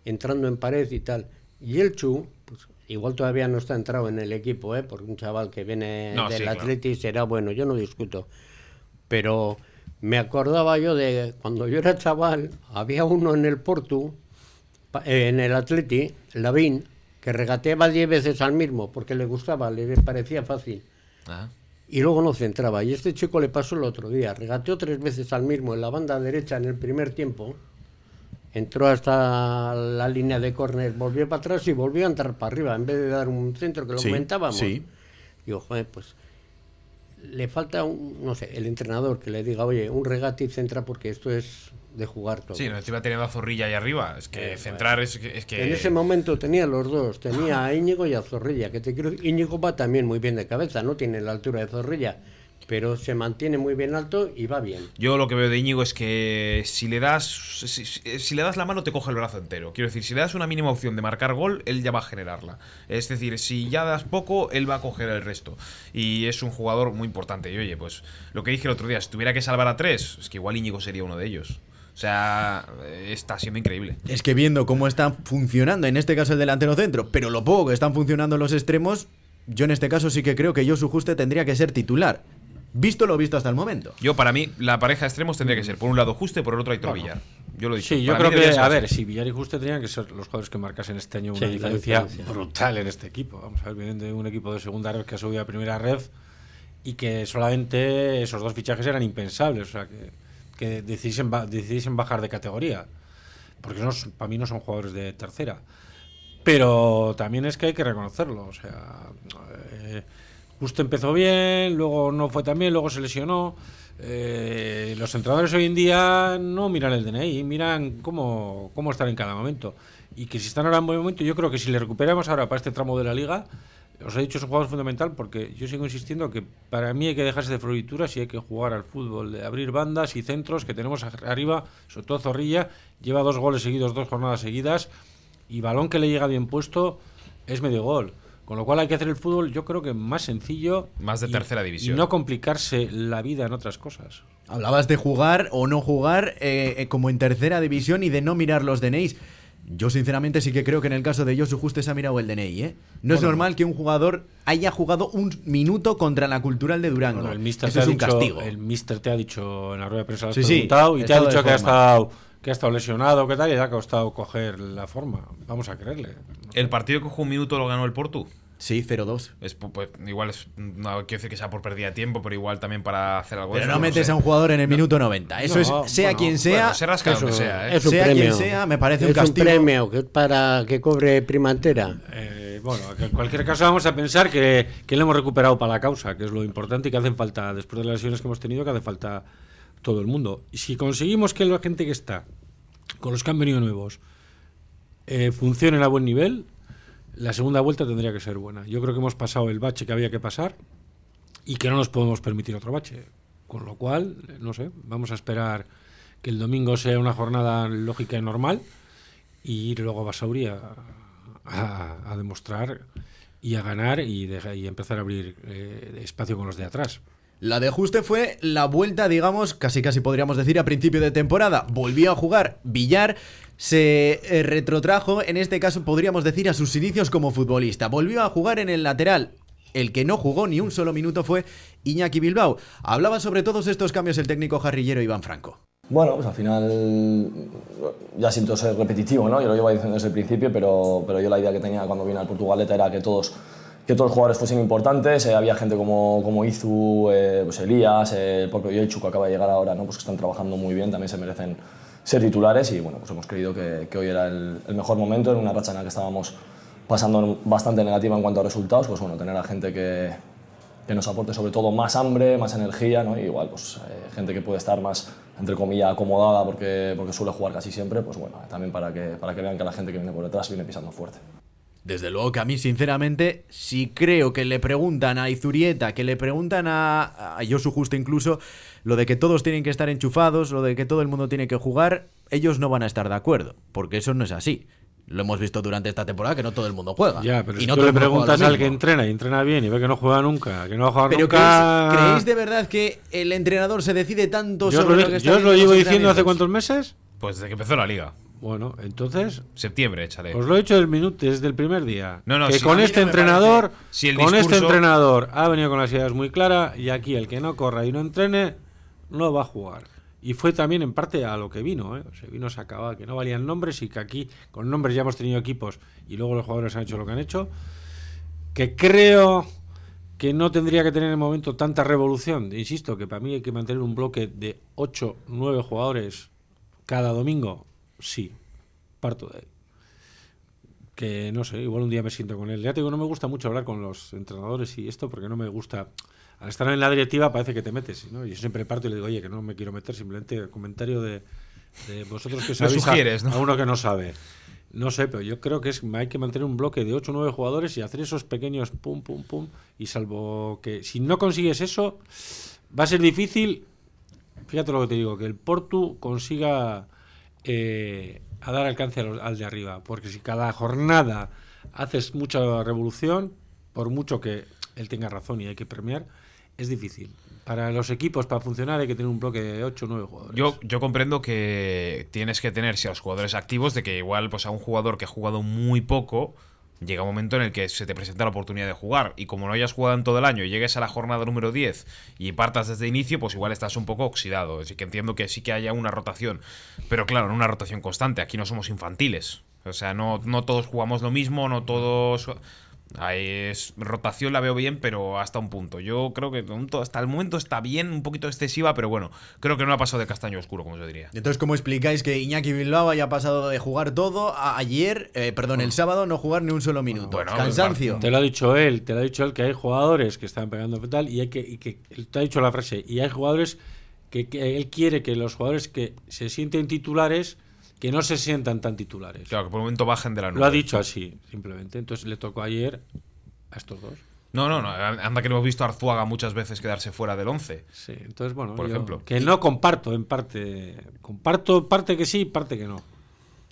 entrando en pared y tal. Y el Chu, pues igual todavía no está entrado en el equipo, ¿eh? porque un chaval que viene No, del sí, claro. Atleti será bueno, yo no discuto. Pero me acordaba yo de cuando yo era chaval, había uno en el Portu, en el Atleti, Lavín, que regateaba 10 veces al mismo porque le gustaba, le parecía fácil y luego no centraba. Y este chico le pasó el otro día, regateó tres veces al mismo en la banda derecha en el primer tiempo, entró hasta la línea de córner, volvió para atrás y volvió a entrar para arriba, en vez de dar un centro que lo Sí, comentábamos. sí. Digo, joder, pues le falta, un, no sé, el entrenador que le diga, oye, un regate y centra porque esto es de jugar todo. Sí, no encima teniendo a Zorrilla ahí arriba. Es que Eh, centrar es que. Es que En ese momento tenía los dos, tenía a Íñigo y a Zorrilla, que te quiero Íñigo va también muy bien de cabeza, no tiene la altura de Zorrilla, pero se mantiene muy bien alto y va bien. Yo lo que veo de Íñigo es que si le das si, si- si le das la mano te coge el brazo entero. Quiero decir, si le das una mínima opción de marcar gol, él ya va a generarla. Es decir, si ya das poco, él va a coger el resto. Y es un jugador muy importante. Y oye, pues lo que dije el otro día, si tuviera que salvar a tres, es que igual Íñigo sería uno de ellos. O sea, está siendo increíble. Es que viendo cómo están funcionando, en este caso el delantero centro, pero lo poco que están funcionando los extremos, yo en este caso sí que creo que Josu Juste tendría que ser titular. Visto lo visto hasta el momento. Yo, para mí, la pareja de extremos tendría que ser por un lado Juste y por el otro Aitor Villar. Yo lo he dicho. Sí, yo Para creo que, a ver, si Villar y Juste tenían que ser los jugadores que marcasen este año una Sí, diferencia, diferencia. brutal en este equipo. Vamos a ver, vienen de un equipo de segunda red que ha subido a primera red y que solamente esos dos fichajes eran impensables. O sea, que, que decidiesen, decidiesen bajar de categoría. Porque no, para mí no son jugadores de tercera. Pero también es que hay que reconocerlo. O sea, eh, Justo empezó bien, luego no fue tan bien, luego se lesionó. Eh, los entrenadores hoy en día no miran el DNI, miran cómo, cómo estar en cada momento. y que si están ahora en buen momento, yo creo que si le recuperamos ahora para este tramo de la liga, os he dicho, es un jugador fundamental porque yo sigo insistiendo que para mí hay que dejarse de florituras y hay que jugar al fútbol, de abrir bandas y centros que tenemos arriba, sobre todo Zorrilla, lleva dos goles seguidos, dos jornadas seguidas y balón que le llega bien puesto es medio gol. Con lo cual hay que hacer el fútbol, yo creo que más sencillo. Más de tercera división. Y no complicarse la vida en otras cosas. Hablabas de jugar o no jugar eh, eh, como en tercera división y de no mirar los DNIs. Yo sinceramente sí que creo que en el caso de Josu Justo se ha mirado el DNI, ¿eh? No es normal que un jugador haya jugado un minuto contra la Cultural de Durango. el mister Eso es un castigo. El mister te ha dicho en la rueda de prensa, sí, sí, y te ha dicho que ha estado que ha estado lesionado, que tal, y le ha costado coger la forma. Vamos a creerle. ¿El partido que jugó un minuto lo ganó el Porto? Sí, 0-2. Pues, igual es, no quiero decir que sea por pérdida de tiempo, pero igual también para hacer algo Pero no, metes a un jugador en el minuto 90. Eso es, sea quien sea. se rasca eso, sea, ¿eh? sea quien sea, me parece un castigo. un premio que para que cobre prima entera. Eh, bueno, en cualquier caso vamos a pensar que, que le hemos recuperado para la causa, que es lo importante y que hacen falta, después de las lesiones que hemos tenido, que hace falta todo el mundo. Y si conseguimos que la gente que está, con los que han venido nuevos, eh, funcionen a buen nivel, la segunda vuelta tendría que ser buena. Yo creo que hemos pasado el bache que había que pasar y que no nos podemos permitir otro bache. Con lo cual, no sé, vamos a esperar que el domingo sea una jornada lógica y normal y ir luego a Basauri a, demostrar y a ganar y, y empezar a abrir eh, espacio con los de atrás. La de Juste fue la vuelta, digamos, casi casi podríamos decir a principio de temporada. Volvió a jugar Villar, se eh, retrotrajo, en este caso podríamos decir a sus inicios como futbolista. Volvió a jugar en el lateral. El que no jugó ni un solo minuto fue Iñaki Bilbao. Hablaba sobre todos estos cambios el técnico jarrillero Iván Franco. Bueno, pues al final ya siento ser repetitivo, ¿no? Yo lo llevo diciendo desde el principio, pero, pero yo la idea que tenía cuando vine al Portugaleta era que todos que todos los jugadores fuesen importantes. Eh, había gente como, como Izu, eh, pues Elías, eh, el propio Yoichu acaba de llegar ahora, ¿no? pues que están trabajando muy bien, también se merecen ser titulares y bueno, pues hemos creído que, que hoy era el, el, mejor momento en una racha en la que estábamos pasando bastante negativa en cuanto a resultados, pues bueno, tener a gente que, que nos aporte sobre todo más hambre, más energía, ¿no? y igual pues gente que puede estar más, entre comillas, acomodada porque, porque suele jugar casi siempre, pues bueno, también para que, para que vean que la gente que viene por detrás viene pisando fuerte. Desde luego que a mí, sinceramente, si creo que le preguntan a Izurieta, que le preguntan a, a Josu Justo incluso, lo de que todos tienen que estar enchufados, lo de que todo el mundo tiene que jugar, ellos no van a estar de acuerdo, porque eso no es así. Lo hemos visto durante esta temporada que no todo el mundo juega. Ya, pero y si no tú le preguntas al que entrena y entrena bien y ve que no juega nunca, que no va a jugar pero nunca. ¿creéis, ¿creéis, de verdad que el entrenador se decide tanto yo sobre lo, lo que está Yo os lo llevo diciendo hace cuántos meses? Pues desde que empezó la liga. Bueno, entonces. Septiembre, échale. Os lo he dicho del minuto, desde el primer día. No, no, que si con este entrenador. parece- si el con este entrenador ha venido con las ideas muy claras y aquí el que no corra y no entrene no va a jugar. Y fue también en parte a lo que vino, ¿eh? Se vino, se acababa, que no valían nombres y que aquí con nombres ya hemos tenido equipos y luego los jugadores han hecho lo que han hecho. Que creo que no tendría que tener en el momento tanta revolución. Insisto, que para mí hay que mantener un bloque de 8, 9 jugadores cada domingo. Sí, parto de ahí. Que no sé, igual un día me siento con él. Ya te digo, no me gusta mucho hablar con los entrenadores y esto porque no me gusta. Al estar en la directiva parece que te metes, ¿no? Yo siempre parto y le digo, oye, que no me quiero meter, simplemente el comentario de, de vosotros que sabéis a- ¿no? a uno que no sabe. No sé, pero yo creo que es hay que mantener un bloque de 8 o 9 jugadores y hacer esos pequeños pum, pum, pum. Y salvo que si no consigues eso, va a ser difícil. Fíjate lo que te digo, que el Portu consiga eh, a dar alcance al, de arriba. Porque si cada jornada haces mucha revolución, por mucho que él tenga razón y hay que premiar, es difícil. Para los equipos, para funcionar, hay que tener un bloque de 8 o 9 jugadores. Yo, yo comprendo que tienes que tener, si a los jugadores activos, de que igual pues a un jugador que ha jugado muy poco, llega un momento en el que se te presenta la oportunidad de jugar. Y como no hayas jugado en todo el año y llegues a la jornada número 10 y partas desde inicio, pues igual estás un poco oxidado. Así que entiendo que sí que haya una rotación. Pero claro, no una rotación constante. Aquí no somos infantiles. O sea, no, no todos jugamos lo mismo, no todos. Ahí es, rotación la veo bien, pero hasta un punto. Yo creo que hasta el momento está bien, un poquito excesiva, pero bueno, creo que no ha pasado de castaño oscuro, como yo diría. Entonces, ¿cómo explicáis que Iñaki Bilbao haya pasado de jugar todo a ayer, eh, perdón, el sábado, no jugar ni un solo minuto? Bueno, Cansancio. Te lo ha dicho él, te lo ha dicho él que hay jugadores que están pegando tal y hay que, y que te ha dicho la frase y hay jugadores que, que él quiere que los jugadores que se sienten titulares que no se sientan tan titulares. Claro, que por el momento bajen de la nube. Lo ha dicho así, simplemente. Entonces le tocó ayer a estos dos. No, no, no. Anda que no hemos visto a Arzuaga muchas veces quedarse fuera del 11. Sí, entonces bueno, Por yo- ejemplo. que no comparto en parte, comparto parte que sí, parte que no.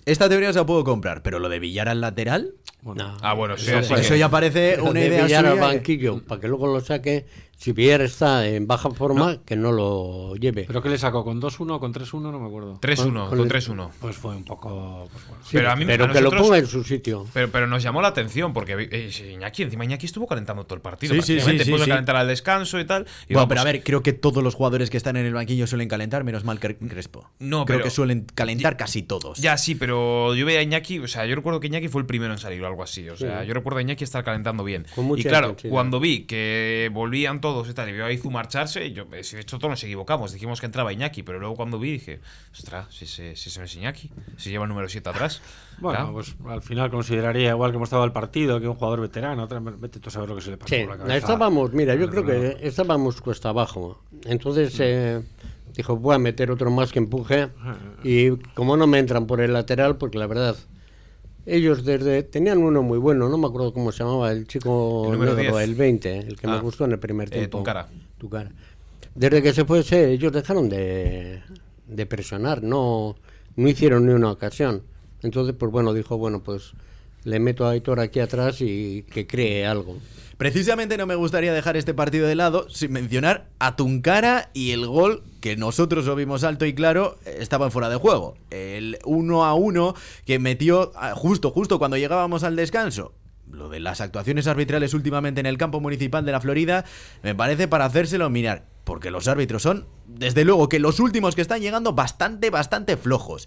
Esta teoría se la puedo comprar, pero lo de Villar al lateral, Bueno, No. Ah, bueno, sí, Eso ya parece una de idea Villar al que- banquillo, para que luego lo saque. Si Villar está en baja forma, que no lo lleve. ¿Pero qué le sacó? ¿Con 2-1 o con 3-1? No me acuerdo. 3-1, con con el- 3-1. Pues fue un poco. pues bueno. Sí, pero a mí- pero a que lo ponga en su sitio. Pero, pero nos llamó la atención porque eh, Iñaki, encima Iñaki estuvo calentando todo el partido. Sí, sí, sí, sí. calentar al descanso y tal. Y Bueno, vamos, pero a ver, creo que todos los jugadores que están en el banquillo suelen calentar, menos mal que Crespo. No, creo pero- que suelen calentar casi todos. Ya, sí, pero yo veía a Iñaki, o sea, yo recuerdo que Iñaki fue el primero en salir algo así. O sea, yo recuerdo a Iñaki estar calentando bien. Con mucha y claro, intensidad. cuando vi que volvían todos y tal, y vio a Izu marcharse, yo, eh, si de hecho todos nos equivocamos. Dijimos que entraba Iñaki, pero luego cuando vi dije, ostras, si ese, si no es Iñaki, si lleva el número 7 atrás. Bueno, Claro. pues al final consideraría igual que hemos estado al partido, que un jugador veterano, otra, vete tú a saber lo que se le pasó Sí, por la cabeza. estábamos, mira, yo al creo que estábamos cuesta abajo. Entonces eh, dijo, voy a meter otro más que empuje. Y como no me entran por el lateral, porque la verdad, ellos desde tenían uno muy bueno, no me acuerdo cómo se llamaba, el chico El negro, 10. el 20, el que me Ah, gustó en el primer eh, tiempo. Tuncara. Tuncara. Desde que se fue ese, ellos dejaron de, de presionar, no, no hicieron ni una ocasión. Entonces, pues bueno, dijo, bueno, pues le meto a Aitor aquí atrás y que cree algo. Precisamente no me gustaría dejar este partido de lado sin mencionar a Tuncara y el gol que nosotros lo vimos alto y claro eh, estaba en fuera de juego. El 1 a 1 que metió ah, justo, justo cuando llegábamos al descanso. Lo de las actuaciones arbitrales últimamente en el campo municipal de la Florida me parece para hacérselo mirar. Porque los árbitros son, desde luego, que los últimos que están llegando bastante, bastante flojos.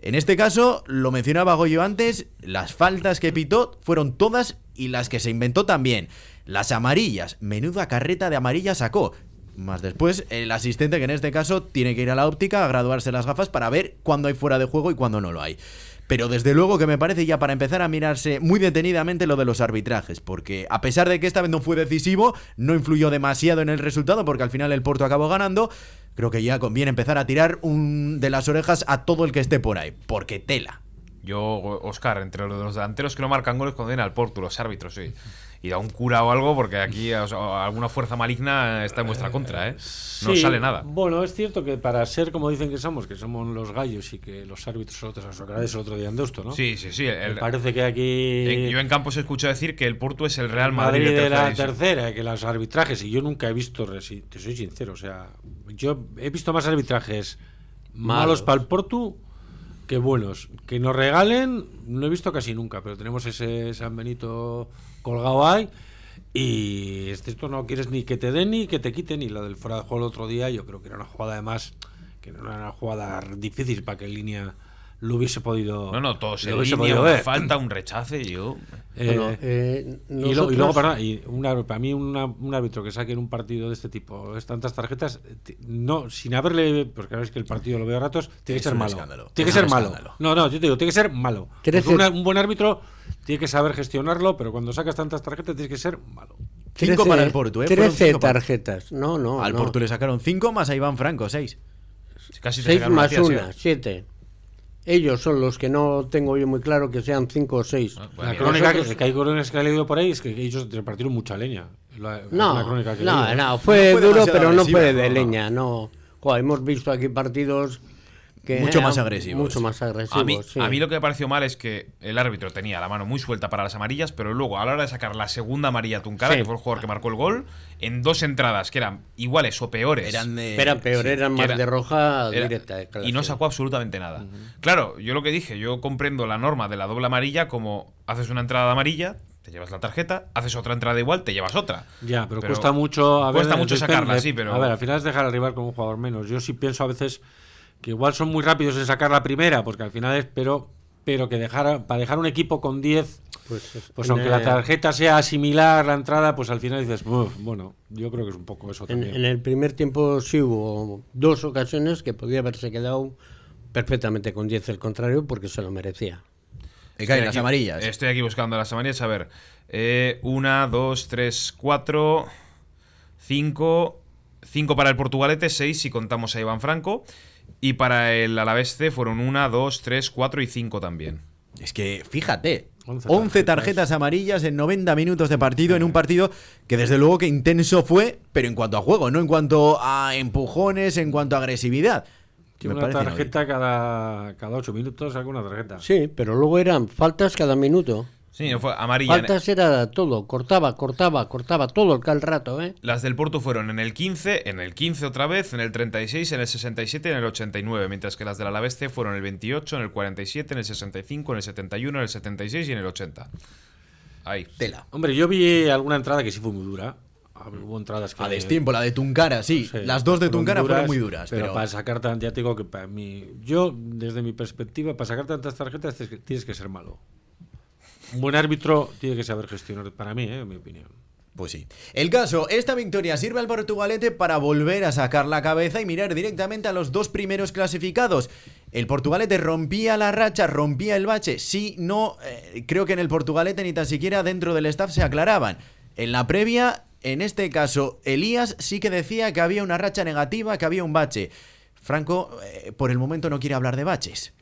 En este caso, lo mencionaba Goyo antes, las faltas que pitó fueron todas y las que se inventó también. Las amarillas, menuda carreta de amarillas sacó. Más después, el asistente que en este caso tiene que ir a la óptica a graduarse las gafas para ver cuándo hay fuera de juego y cuándo no lo hay. Pero desde luego que me parece ya para empezar a mirarse muy detenidamente lo de los arbitrajes, porque a pesar de que esta vez no fue decisivo, no influyó demasiado en el resultado, porque al final el Porto acabó ganando, creo que ya conviene empezar a tirar un de las orejas a todo el que esté por ahí, porque tela. Yo, Oscar, entre los delanteros que no marcan goles condena al Porto, los árbitros, sí. Y da un cura o algo, porque aquí o sea, alguna fuerza maligna está en vuestra contra, ¿eh? No Sí, sale nada. Bueno, es cierto que para ser como dicen que somos, que somos los gallos y que los árbitros son otros, os acordáis el otro día en Deusto, ¿no? Sí, sí, sí. Me parece que aquí. yo en campos he escuchado decir que el Porto es el Real Madrid, Madrid de tercera la tercera, que los arbitrajes, y yo nunca he visto, te soy sincero, o sea, yo he visto más arbitrajes malos, Malos. para el Portu que buenos. Que nos regalen, no he visto casi nunca, pero tenemos ese San Benito colgado ahí. Y este- esto no quieres ni que te den ni que te quiten. Y lo del fuera de juego el otro día, yo creo que era una jugada además, que no era una jugada difícil para que en línea lo hubiese podido. No, no, en hubiese línea, podido una ver. falta, un rechace, yo... Eh, Bueno, eh, y, lo- y luego, perdón, y una- para mí una- un árbitro que saque en un partido de este tipo es tantas tarjetas, eh, no sin haberle, porque sabes que el partido lo veo a ratos, tiene Es que ser malo. escándalo, Tiene es que ser malo. escándalo. No, no, yo te digo, tiene que ser malo. Una- un buen árbitro tiene que saber gestionarlo, pero cuando sacas tantas tarjetas tiene que ser malo. Cinco para el Porto, ¿eh? Fueron 13 cinco para- tarjetas. No, no. Al no. Porto le sacaron 5 más a Iván Franco, 6. Casi te 6 sacaron más a ti, así, una, 7. Ellos son los que no tengo yo muy claro que sean 5 o 6. Ah, La mira, crónica nosotros- que, que hay crónicas que he leído por ahí es que ellos repartieron mucha leña. La- No, la crónica que he no, no, fue, fue duro, pero no fue de no. leña, no. Joder, hemos visto aquí partidos que Mucho más eran agresivos. Mucho más agresivos. A mí, sí. a mí lo que me pareció mal es que el árbitro tenía la mano muy suelta para las amarillas, pero luego a la hora de sacar la segunda amarilla a Tuncara, Sí. que fue el jugador que marcó el gol, en dos entradas que eran iguales o peores. Eran de. Era peor, sí. eran más era- de roja era- directa. de y no sacó absolutamente nada. Claro, yo lo que dije, yo comprendo la norma de la doble amarilla como haces una entrada amarilla, te llevas la tarjeta, haces otra entrada igual, te llevas otra. Ya, pero, Pero cuesta mucho. A ver, cuesta mucho sacarla, sí, pero- A ver, al final es dejar al rival con un jugador menos. Yo sí pienso a veces que igual son muy rápidos en sacar la primera, porque al final es. Pero, pero que dejar para dejar un equipo con 10, Pues, es- pues aunque la tarjeta sea similar la entrada, pues al final dices, "Uf, bueno, yo creo que es un poco eso En, también. en el primer tiempo sí hubo dos ocasiones que podía haberse quedado perfectamente con 10 el contrario porque se lo merecía. Me caen Estoy las aquí- amarillas. Estoy aquí buscando las amarillas. A ver. eh, una, dos, tres, cuatro, cinco, 5 para el Portugalete, 6 si contamos a Iván Franco. Y para el Alavés C fueron 1, 2, 3, 4 y 5 también. Es que fíjate, 11 11 tarjetas. amarillas en 90 minutos de partido, en un partido que desde luego que intenso fue, pero en cuanto a juego, no en cuanto a empujones, en cuanto a agresividad. Tiene una tarjeta cada, cada 8 minutos, saca una tarjeta. Sí, pero luego eran faltas cada minuto. Sí, no fue amarilla. Faltas era todo, cortaba, cortaba, cortaba todo el cal rato, ¿eh? Las del Porto fueron en el 15, en el 15 otra vez, en el 36, en el 67 y en el 89, mientras que las del Alavés C fueron en el 28, en el 47, en el 65, en el 71, en el 76 y en el 80. Ahí. Tela. Hombre, yo vi alguna entrada que sí fue muy dura. Ah, Hubo entradas que. A destiempo, la de Tuncara, sí. Sí, Las dos de Tuncara fueron duras, muy duras. Pero, Pero, para sacar tan, ya te digo que para mí, yo, desde mi perspectiva, para sacar tantas tarjetas tienes que ser malo. Un buen árbitro tiene que saber gestionar, para mí, eh, en mi opinión. Pues sí. El caso, esta victoria sirve al Portugalete para volver a sacar la cabeza y mirar directamente a los dos primeros clasificados. El Portugalete rompía la racha, rompía el bache. Sí, no, eh, creo que en el Portugalete ni tan siquiera dentro del staff se aclaraban. En la previa, en este caso, Elías sí que decía que había una racha negativa, que había un bache. Franco, eh, por el momento no quiere hablar de baches.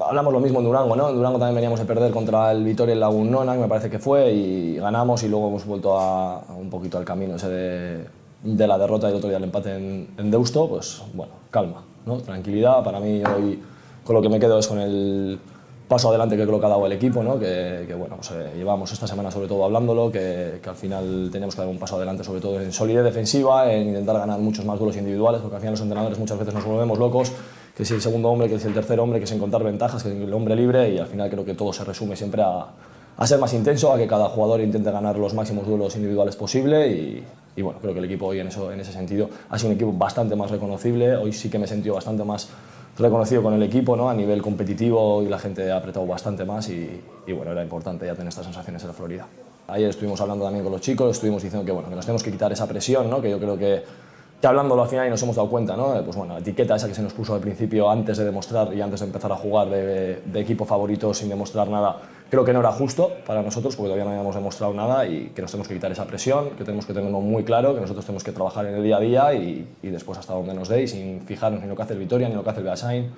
Hablamos lo mismo en Durango, ¿no? En Durango también veníamos de perder contra el Vitoria Lagunona, que me parece que fue, y ganamos y luego hemos vuelto a, a un poquito al camino ese de, de la derrota y el otro día el empate en, en Deusto, pues bueno, calma, ¿no? Tranquilidad. Para mí hoy con lo que me quedo es con el paso adelante que creo que ha dado el equipo, ¿no? que, que, bueno, pues, eh, llevamos esta semana sobre todo hablándolo, que, que al final teníamos que dar un paso adelante sobre todo en solidez defensiva, en intentar ganar muchos más duelos individuales, porque al final los entrenadores muchas veces nos volvemos locos, que si el segundo hombre, que si el tercer hombre, que es encontrar ventajas, que es el hombre libre, y al final creo que todo se resume siempre a, a ser más intenso, a que cada jugador intente ganar los máximos duelos individuales posible y, bueno, creo que el equipo hoy en, eso, en ese sentido ha sido un equipo bastante más reconocible, hoy sí que me he sentido bastante más reconocido con el equipo ¿no? a nivel competitivo y la gente ha apretado bastante más y, y bueno, era importante ya tener estas sensaciones en la Florida. Ayer estuvimos hablando también con los chicos, estuvimos diciendo que, bueno, que nos tenemos que quitar esa presión, ¿no? que yo creo que, que hablándolo al final y nos hemos dado cuenta, ¿no? pues bueno, la etiqueta esa que se nos puso al principio antes de demostrar y antes de empezar a jugar de, equipo favorito sin demostrar nada, creo que no era justo para nosotros porque todavía no habíamos demostrado nada y que nos tenemos que quitar esa presión, que tenemos que tenerlo muy claro, que nosotros tenemos que trabajar en el día a día y, y después hasta donde nos dé y sin fijarnos ni lo que hace el Vitoria, ni lo que hace el Beasain,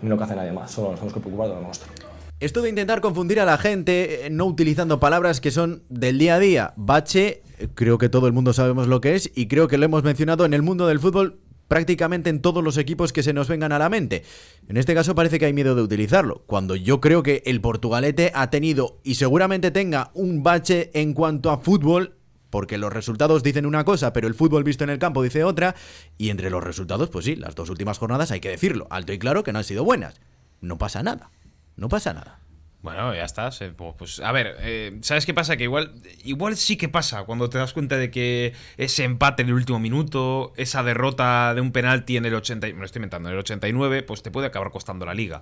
ni lo que hace nadie más, solo nos tenemos que preocupar de lo nuestro. Esto de intentar confundir a la gente, eh, no utilizando palabras que son del día a día, bache, eh, creo que todo el mundo sabemos lo que es y creo que lo hemos mencionado en el mundo del fútbol prácticamente en todos los equipos que se nos vengan a la mente. En este caso parece que hay miedo de utilizarlo, cuando yo creo que el Portugalete ha tenido y seguramente tenga un bache en cuanto a fútbol porque los resultados dicen una cosa, pero el fútbol visto en el campo dice otra, y entre los resultados, pues sí, las dos últimas jornadas hay que decirlo, alto y claro que no han sido buenas. No pasa nada, no pasa nada. Bueno, ya está. Pues, pues, a ver, eh, ¿sabes qué pasa? Que igual, igual sí que pasa cuando te das cuenta de que ese empate en el último minuto, esa derrota de un penalti en el 80, y- me lo estoy inventando, en el 89, pues te puede acabar costando la liga.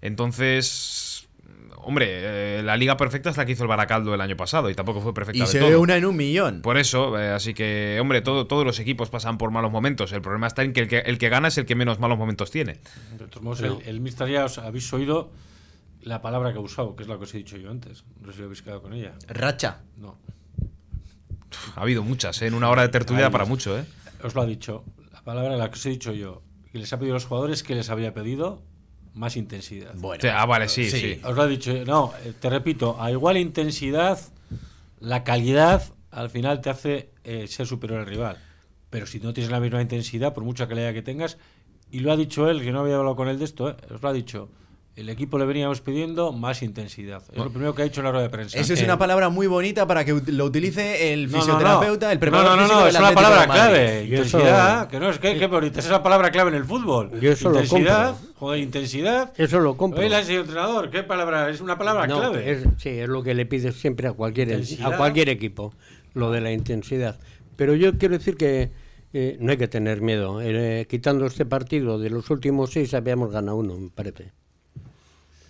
Entonces, hombre, eh, la liga perfecta es la que hizo el Baracaldo el año pasado y tampoco fue perfecta Y de se todo. ve una en un millón. Por eso, eh, así que, hombre, todo, todos los equipos pasan por malos momentos. El problema está en que el, que el que gana es el que menos malos momentos tiene. De todos modos, el, el mister ya os habéis oído la palabra que ha usado, que es la que os he dicho yo antes. No sé si habéis quedado con ella. Racha. No. Ha habido muchas, ¿eh? en una hora de tertulia Ahí para mucho, ¿eh? Os lo ha dicho. La palabra la que os he dicho yo. Que les ha pedido a los jugadores que les había pedido más intensidad. Bueno. Ah, vale, sí, sí. Os lo ha dicho. No, eh, te repito, a igual intensidad, la calidad al final te hace eh, ser superior al rival. Pero si no tienes la misma intensidad, por mucha calidad que tengas, y lo ha dicho él, que no había hablado con él de esto, eh, os lo ha dicho. El equipo le veníamos pidiendo más intensidad. Es lo primero que ha dicho en la rueda de prensa. Eso es una palabra muy bonita para que lo utilice el no, no, fisioterapeuta, no. el preparador No, no, no, no, es una palabra clave. Intensidad, que no es que, qué bonita, esa es la palabra clave en el fútbol. Yo eso lo intensidad, joder, intensidad. Eso lo compro. Oye, señor entrenador, ¿qué palabra? Es una palabra No, clave. es- sí, es lo que le pides siempre a cualquier, a cualquier equipo, lo de la intensidad. Pero yo quiero decir que eh, no hay que tener miedo. Eh, quitando este partido, de los últimos seis habíamos ganado uno, me parece.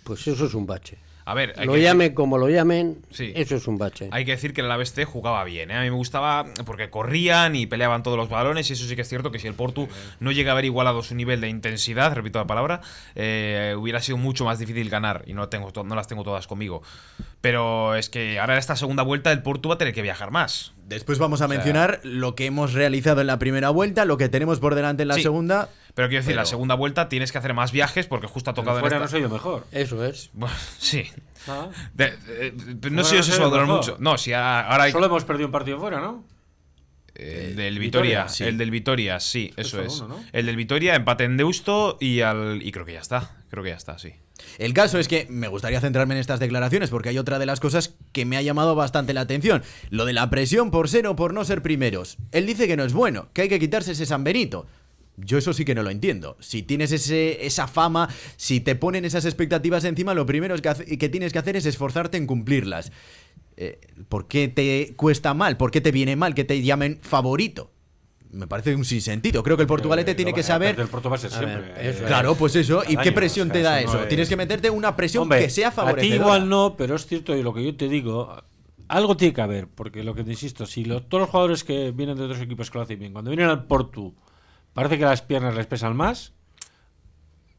Pues eso es un bache. A ver, Lo que- llamen como lo llamen, Sí. eso es un bache. Hay que decir que el Alavés C jugaba bien, ¿eh? A mí me gustaba porque corrían y peleaban todos los balones y eso sí que es cierto que si el Portu no llega a haber igualado su nivel de intensidad, repito la palabra, eh, hubiera sido mucho más difícil ganar y no, tengo no las tengo todas conmigo. Pero es que ahora en esta segunda vuelta el Portu va a tener que viajar más. Después vamos a mencionar lo que hemos realizado en la primera vuelta, lo que tenemos por delante en la Sí. segunda. Pero quiero decir, la Pero- segunda vuelta tienes que hacer más viajes porque justo ha tocado en fuera no esta... se ha ido mejor. Eso es. Bueno, sí. Ah. De- de- de- no sé no si se eso va a durar mejor. mucho. No, si ahora hay... Solo hemos perdido un partido fuera, ¿no? El del Vitoria, Vitoria, sí. el del Vitoria, sí, Es eso es. uno, ¿no? El del Vitoria, empate en Deusto y al y creo que ya está, creo que ya está, sí. El caso es que me gustaría centrarme en estas declaraciones porque hay otra de las cosas que me ha llamado bastante la atención. Lo de la presión por ser o por no ser primeros. Él dice que no es bueno, que hay que quitarse ese San Benito. Yo eso sí que no lo entiendo. Si tienes ese, esa fama, si te ponen esas expectativas encima, lo primero es que, hace- que tienes que hacer es esforzarte en cumplirlas. Eh, ¿Por qué te cuesta mal? ¿Por qué te viene mal que te llamen favorito? Me parece un sinsentido. Creo que el Portugalete Eh, tiene que saber... El Porto va a ser A ver, siempre. eso. Claro, pues eso. ¿Y qué presión o sea, te da eso eso? no es- Tienes que meterte una presión Hombre, que sea A ti favorecedora. igual no, pero es cierto y lo que yo te digo, algo tiene que haber, porque lo que te insisto, si lo- todos los jugadores que vienen de otros equipos que lo hacen bien, cuando vienen al Portu, parece que las piernas les pesan más,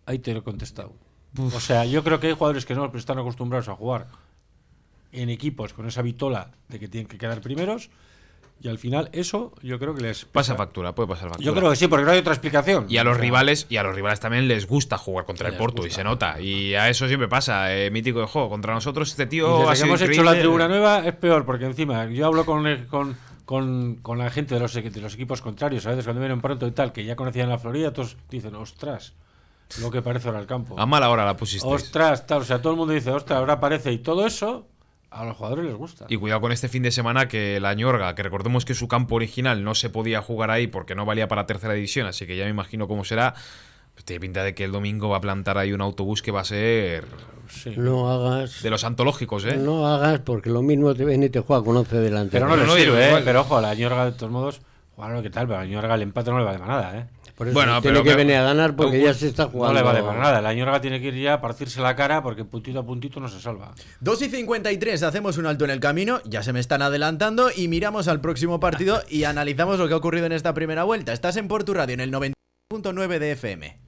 ahí te lo he contestado. O sea, yo creo que hay jugadores que no están acostumbrados a jugar en equipos con esa vitola de que tienen que quedar primeros, y al final eso yo creo que les Pasa factura, puede pasar factura. Yo creo que sí, porque no hay otra explicación. y a los O sea, rivales y a los rivales también les gusta jugar contra el Porto y se nota y a eso siempre pasa eh, mítico de juego contra nosotros este Y tío desde ha que sido hemos hecho increíble. la tribuna nueva es peor, porque encima yo hablo con, con, con, con la gente de los, de los equipos contrarios, a veces cuando vienen pronto y tal, que ya conocían la Florida, todos dicen, ostras, lo que parece ahora el campo. a mala hora la pusiste Ostras, tal, o sea, todo el mundo dice, ostras, ahora parece, y todo eso a los jugadores les gusta. y cuidado con este fin de semana que la Ñorga, que recordemos que su campo original no se podía jugar ahí porque no valía para tercera división, así que ya me imagino cómo será. Pues tiene pinta de que el domingo va a plantar ahí un autobús que va a ser Sí. No hagas. de los antológicos, ¿eh? No hagas porque lo mismo te viene y te juega con 11 delante. Pero no, Pero no digo sirve, ¿eh? Pero ojo, a la Ñorga de todos modos, bueno, ¿qué tal? Pero a la Ñorga el empate no le vale para nada, ¿eh? Por eso Bueno, tiene pero que que- venir a ganar porque Uh, ya se está No jugando. le vale para nada. La Ñorga tiene que ir ya a partirse la cara porque puntito a puntito no se salva. 2 y 53, hacemos un alto en el camino, ya se me están adelantando y miramos al próximo partido y analizamos lo que ha ocurrido en esta primera vuelta. Estás en Portu Radio en el 90.9 de FM.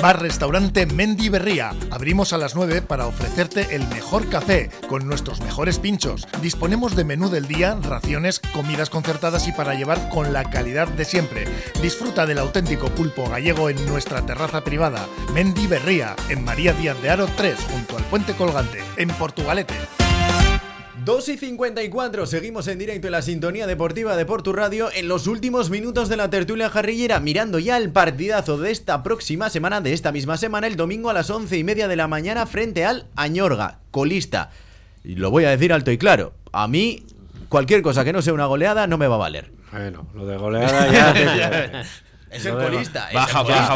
Bar Restaurante Mendy Berría. Abrimos a las 9 para ofrecerte el mejor café con nuestros mejores pinchos. Disponemos de menú del día, raciones, comidas concertadas y para llevar con la calidad de siempre. Disfruta del auténtico pulpo gallego en nuestra terraza privada. Mendy Berría, en María Díaz de Aro 3, junto al Puente Colgante, en Portugalete. 2 y 54, seguimos en directo en la sintonía deportiva de Portu Radio en los últimos minutos de la tertulia jarrillera, mirando ya el partidazo de esta próxima semana, de esta misma semana, el domingo a las 11 y media de la mañana frente al Añorga, colista. Y lo voy a decir alto y claro, a mí cualquier cosa que no sea una goleada no me va a valer. Bueno, lo de goleada ya. Es el colista, es Baja, el colista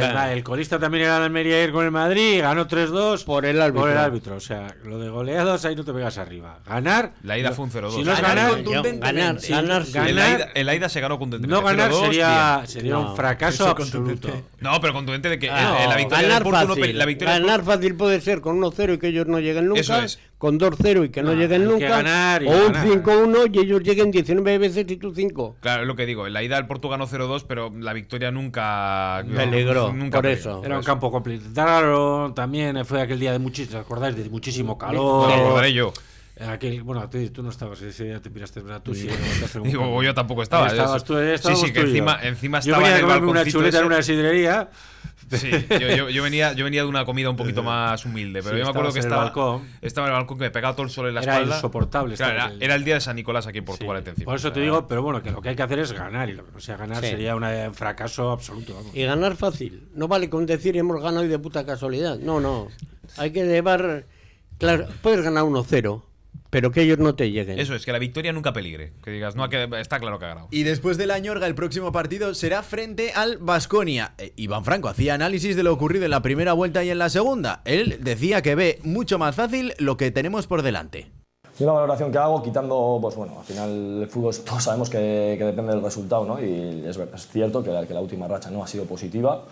baja. El, el colista también era el Almería ir con el Madrid, ganó 3-2 Por el árbitro. Por el árbitro, o sea, lo de goleados ahí no te pegas arriba. Ganar. La ida fue un 0-2. Si no es Ganar ganar, ganar, Sí, ganar, sí. sí. En la, ganar- ida, en la ida se ganó contundentemente. no ganar 0-2, sería, sería No, un fracaso absoluto. No, pero contundente de que la victoria del ganar Porto la victoria ganar fácil puede ser con 1-0 y que ellos no lleguen nunca. Eso es. Con 2-0 y que no, No, lleguen hay que nunca. ganar y o un ganar. 5-1 y ellos lleguen 19 veces y tú 5. Claro, es lo que digo. En la ida el Porto ganó 0-2, pero la victoria nunca. Peligró, nunca por eso. Era un campo complicado también, fue aquel día de muchísimo, ¿os acordáis? De muchísimo calor. No lo recordaré yo. Aquel, bueno, tú, tú no estabas, ese día te piraste, ¿verdad? Tú sí. un Digo, yo tampoco estaba. Estabas tú, eh, sí, sí, que tú yo. encima, encima Yo estaba venía en a comerme una chuleta en una sidrería. Sí, yo, yo- yo venía, yo venía de una comida un poquito más humilde, pero Sí, yo me acuerdo que estabas en el estaba, balcón. estaba en el balcón que me pegaba todo el sol en la Era espalda. insoportable Claro, era, era el día de San Nicolás aquí en Portugal, Sí. Por eso te digo, pero bueno, que lo que hay que hacer es ganar. Y lo que no sea ganar Sí. sería una- un fracaso absoluto. vamos. Y ganar fácil. No vale con decir hemos ganado y de puta casualidad. No, no. Hay que llevar. Claro, puedes ganar 1-0. Pero que ellos no te lleguen. Eso es, que la victoria nunca peligre. Que digas, no, que está claro que ha ganado. Y después de la Ñorga, el próximo partido será frente al Vasconia. Iván Franco hacía análisis de lo ocurrido en la primera vuelta y en la segunda. Él decía que ve mucho más fácil lo que tenemos por delante. Y una valoración que hago quitando, pues bueno, al final el fútbol todos sabemos que, que depende del resultado, ¿no? Y es, es cierto que la, que la última racha no ha sido positiva.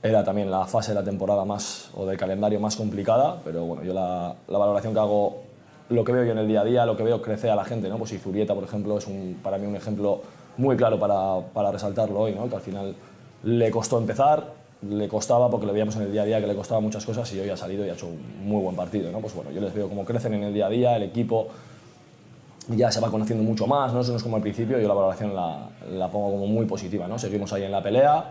Era también la fase de la temporada más, o del calendario más complicada, pero bueno, yo la, la valoración que hago, lo que veo yo en el día a día, lo que veo crecer a la gente, ¿no? Pues Zurieta, por ejemplo, es un, para mí un ejemplo muy claro para, para resaltarlo hoy, ¿no? Que al final le costó empezar, le costaba, porque lo veíamos en el día a día que le costaba muchas cosas y hoy ha salido y ha hecho un muy buen partido. ¿no? Pues bueno, yo les veo cómo crecen en el día a día, el equipo ya se va conociendo mucho más, ¿no? eso no es como al principio, yo la valoración la, la pongo como muy positiva, ¿no? seguimos ahí en la pelea,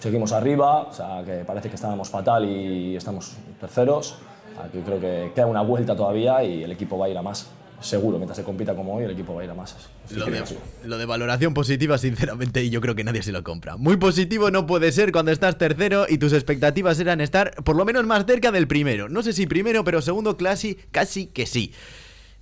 seguimos arriba, o sea, que parece que estábamos fatal y estamos terceros, aquí creo que queda una vuelta todavía y el equipo va a ir a más seguro, mientras se compita como hoy, el equipo va a ir a más. Lo de, lo de, valoración positiva, sinceramente, yo creo que nadie se lo compra. Muy positivo no puede ser cuando estás tercero y tus expectativas eran estar por lo menos más cerca del primero. No sé si primero, pero segundo casi, casi que sí.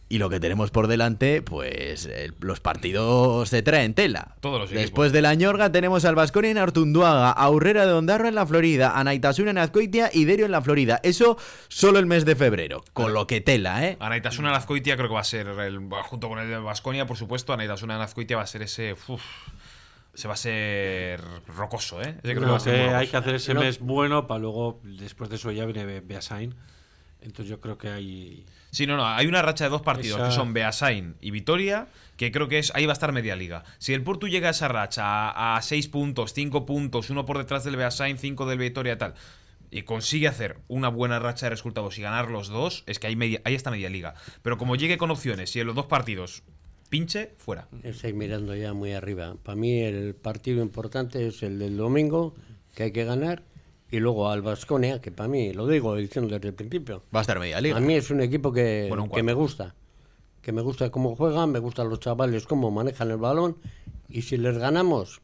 Y lo que tenemos por delante, pues eh, los partidos se traen tela. Todos los Después de la Ñorga tenemos al Vasconia en Artunduaga, a Urrera de Ondarro en la Florida, a Naitasuna en Azcoitia y Derio en la Florida. Eso solo el mes de febrero. Con lo que tela, ¿eh? A Naitasuna en Azcoitia creo que va a ser, el, junto con el de Vasconia, por supuesto, a Naitasuna en Azcoitia va a ser ese... Uf, se va a ser rocoso, ¿eh? Ese creo que, va a ser que hay que hacer ese mes bueno para luego, después de eso ya viene Beasain. Entonces yo creo que hay... Sí, no, no, hay una racha de dos partidos esa... que son Beasain y Vitoria, que creo que es ahí va a estar media liga. Si el Porto llega a esa racha a 6 puntos, 5 puntos, uno por detrás del Beasain, 5 del Vitoria tal, y consigue hacer una buena racha de resultados y ganar los dos, es que hay media, ahí está media liga. Pero como llegue con opciones y en los dos partidos pinche, fuera. Estoy mirando ya muy arriba. Para mí el partido importante es el del domingo, que hay que ganar y luego al Vasconia, que para mí, lo digo diciendo desde el principio, va a estar media liga. A mí es un equipo que, bueno, que me gusta. Que me gusta cómo juegan, me gustan los chavales, cómo manejan el balón. Y si les ganamos,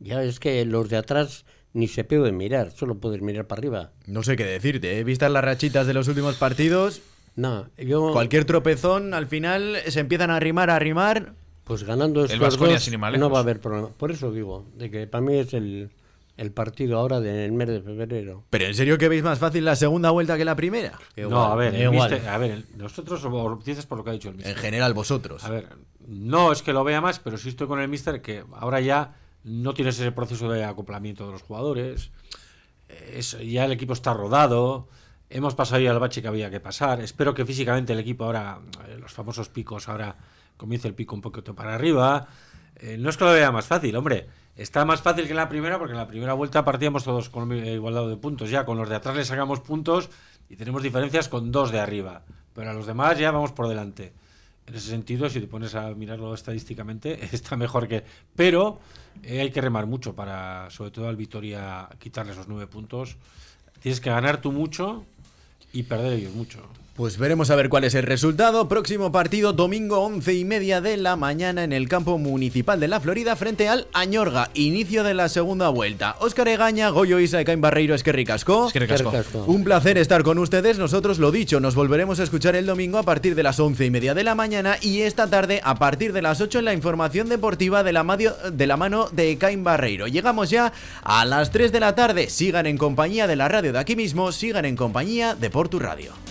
ya es que los de atrás ni se pueden mirar, solo puedes mirar para arriba. No sé qué decirte, ¿eh? vistas las rachitas de los últimos partidos. No, yo. Cualquier tropezón, al final se empiezan a arrimar, a arrimar. Pues ganando estos dos, no va a haber problema. Por eso digo, de que para mí es el, el partido ahora del mes de febrero. ¿Pero en serio que veis más fácil la segunda vuelta que la primera? Igual, no, a ver, mister, a ver, nosotros dices por lo que ha dicho el mister. En general, vosotros. A ver, no es que lo vea más, pero sí estoy con el mister que ahora ya no tienes ese proceso de acoplamiento de los jugadores. Es, ya el equipo está rodado. Hemos pasado ya el bache que había que pasar. Espero que físicamente el equipo ahora, eh, los famosos picos, ahora comience el pico un poquito para arriba. Eh, no es que lo vea más fácil, hombre. Está más fácil que en la primera, porque en la primera vuelta partíamos todos con igualdad de puntos. Ya con los de atrás le sacamos puntos y tenemos diferencias con dos de arriba. Pero a los demás ya vamos por delante. En ese sentido, si te pones a mirarlo estadísticamente, está mejor que. Pero eh, hay que remar mucho para, sobre todo al Vitoria, quitarle esos nueve puntos. Tienes que ganar tú mucho y perder ellos mucho. Pues veremos a ver cuál es el resultado. Próximo partido, domingo 11 y media de la mañana en el campo municipal de la Florida frente al Añorga. Inicio de la segunda vuelta. Óscar Egaña, Goyo Isa y Cain Barreiro, es que ricasco. Un placer estar con ustedes. Nosotros lo dicho, nos volveremos a escuchar el domingo a partir de las 11 y media de la mañana y esta tarde a partir de las 8 en la información deportiva de la, de la mano de Cain Barreiro. Llegamos ya a las 3 de la tarde. Sigan en compañía de la radio de aquí mismo, sigan en compañía de Portu Radio.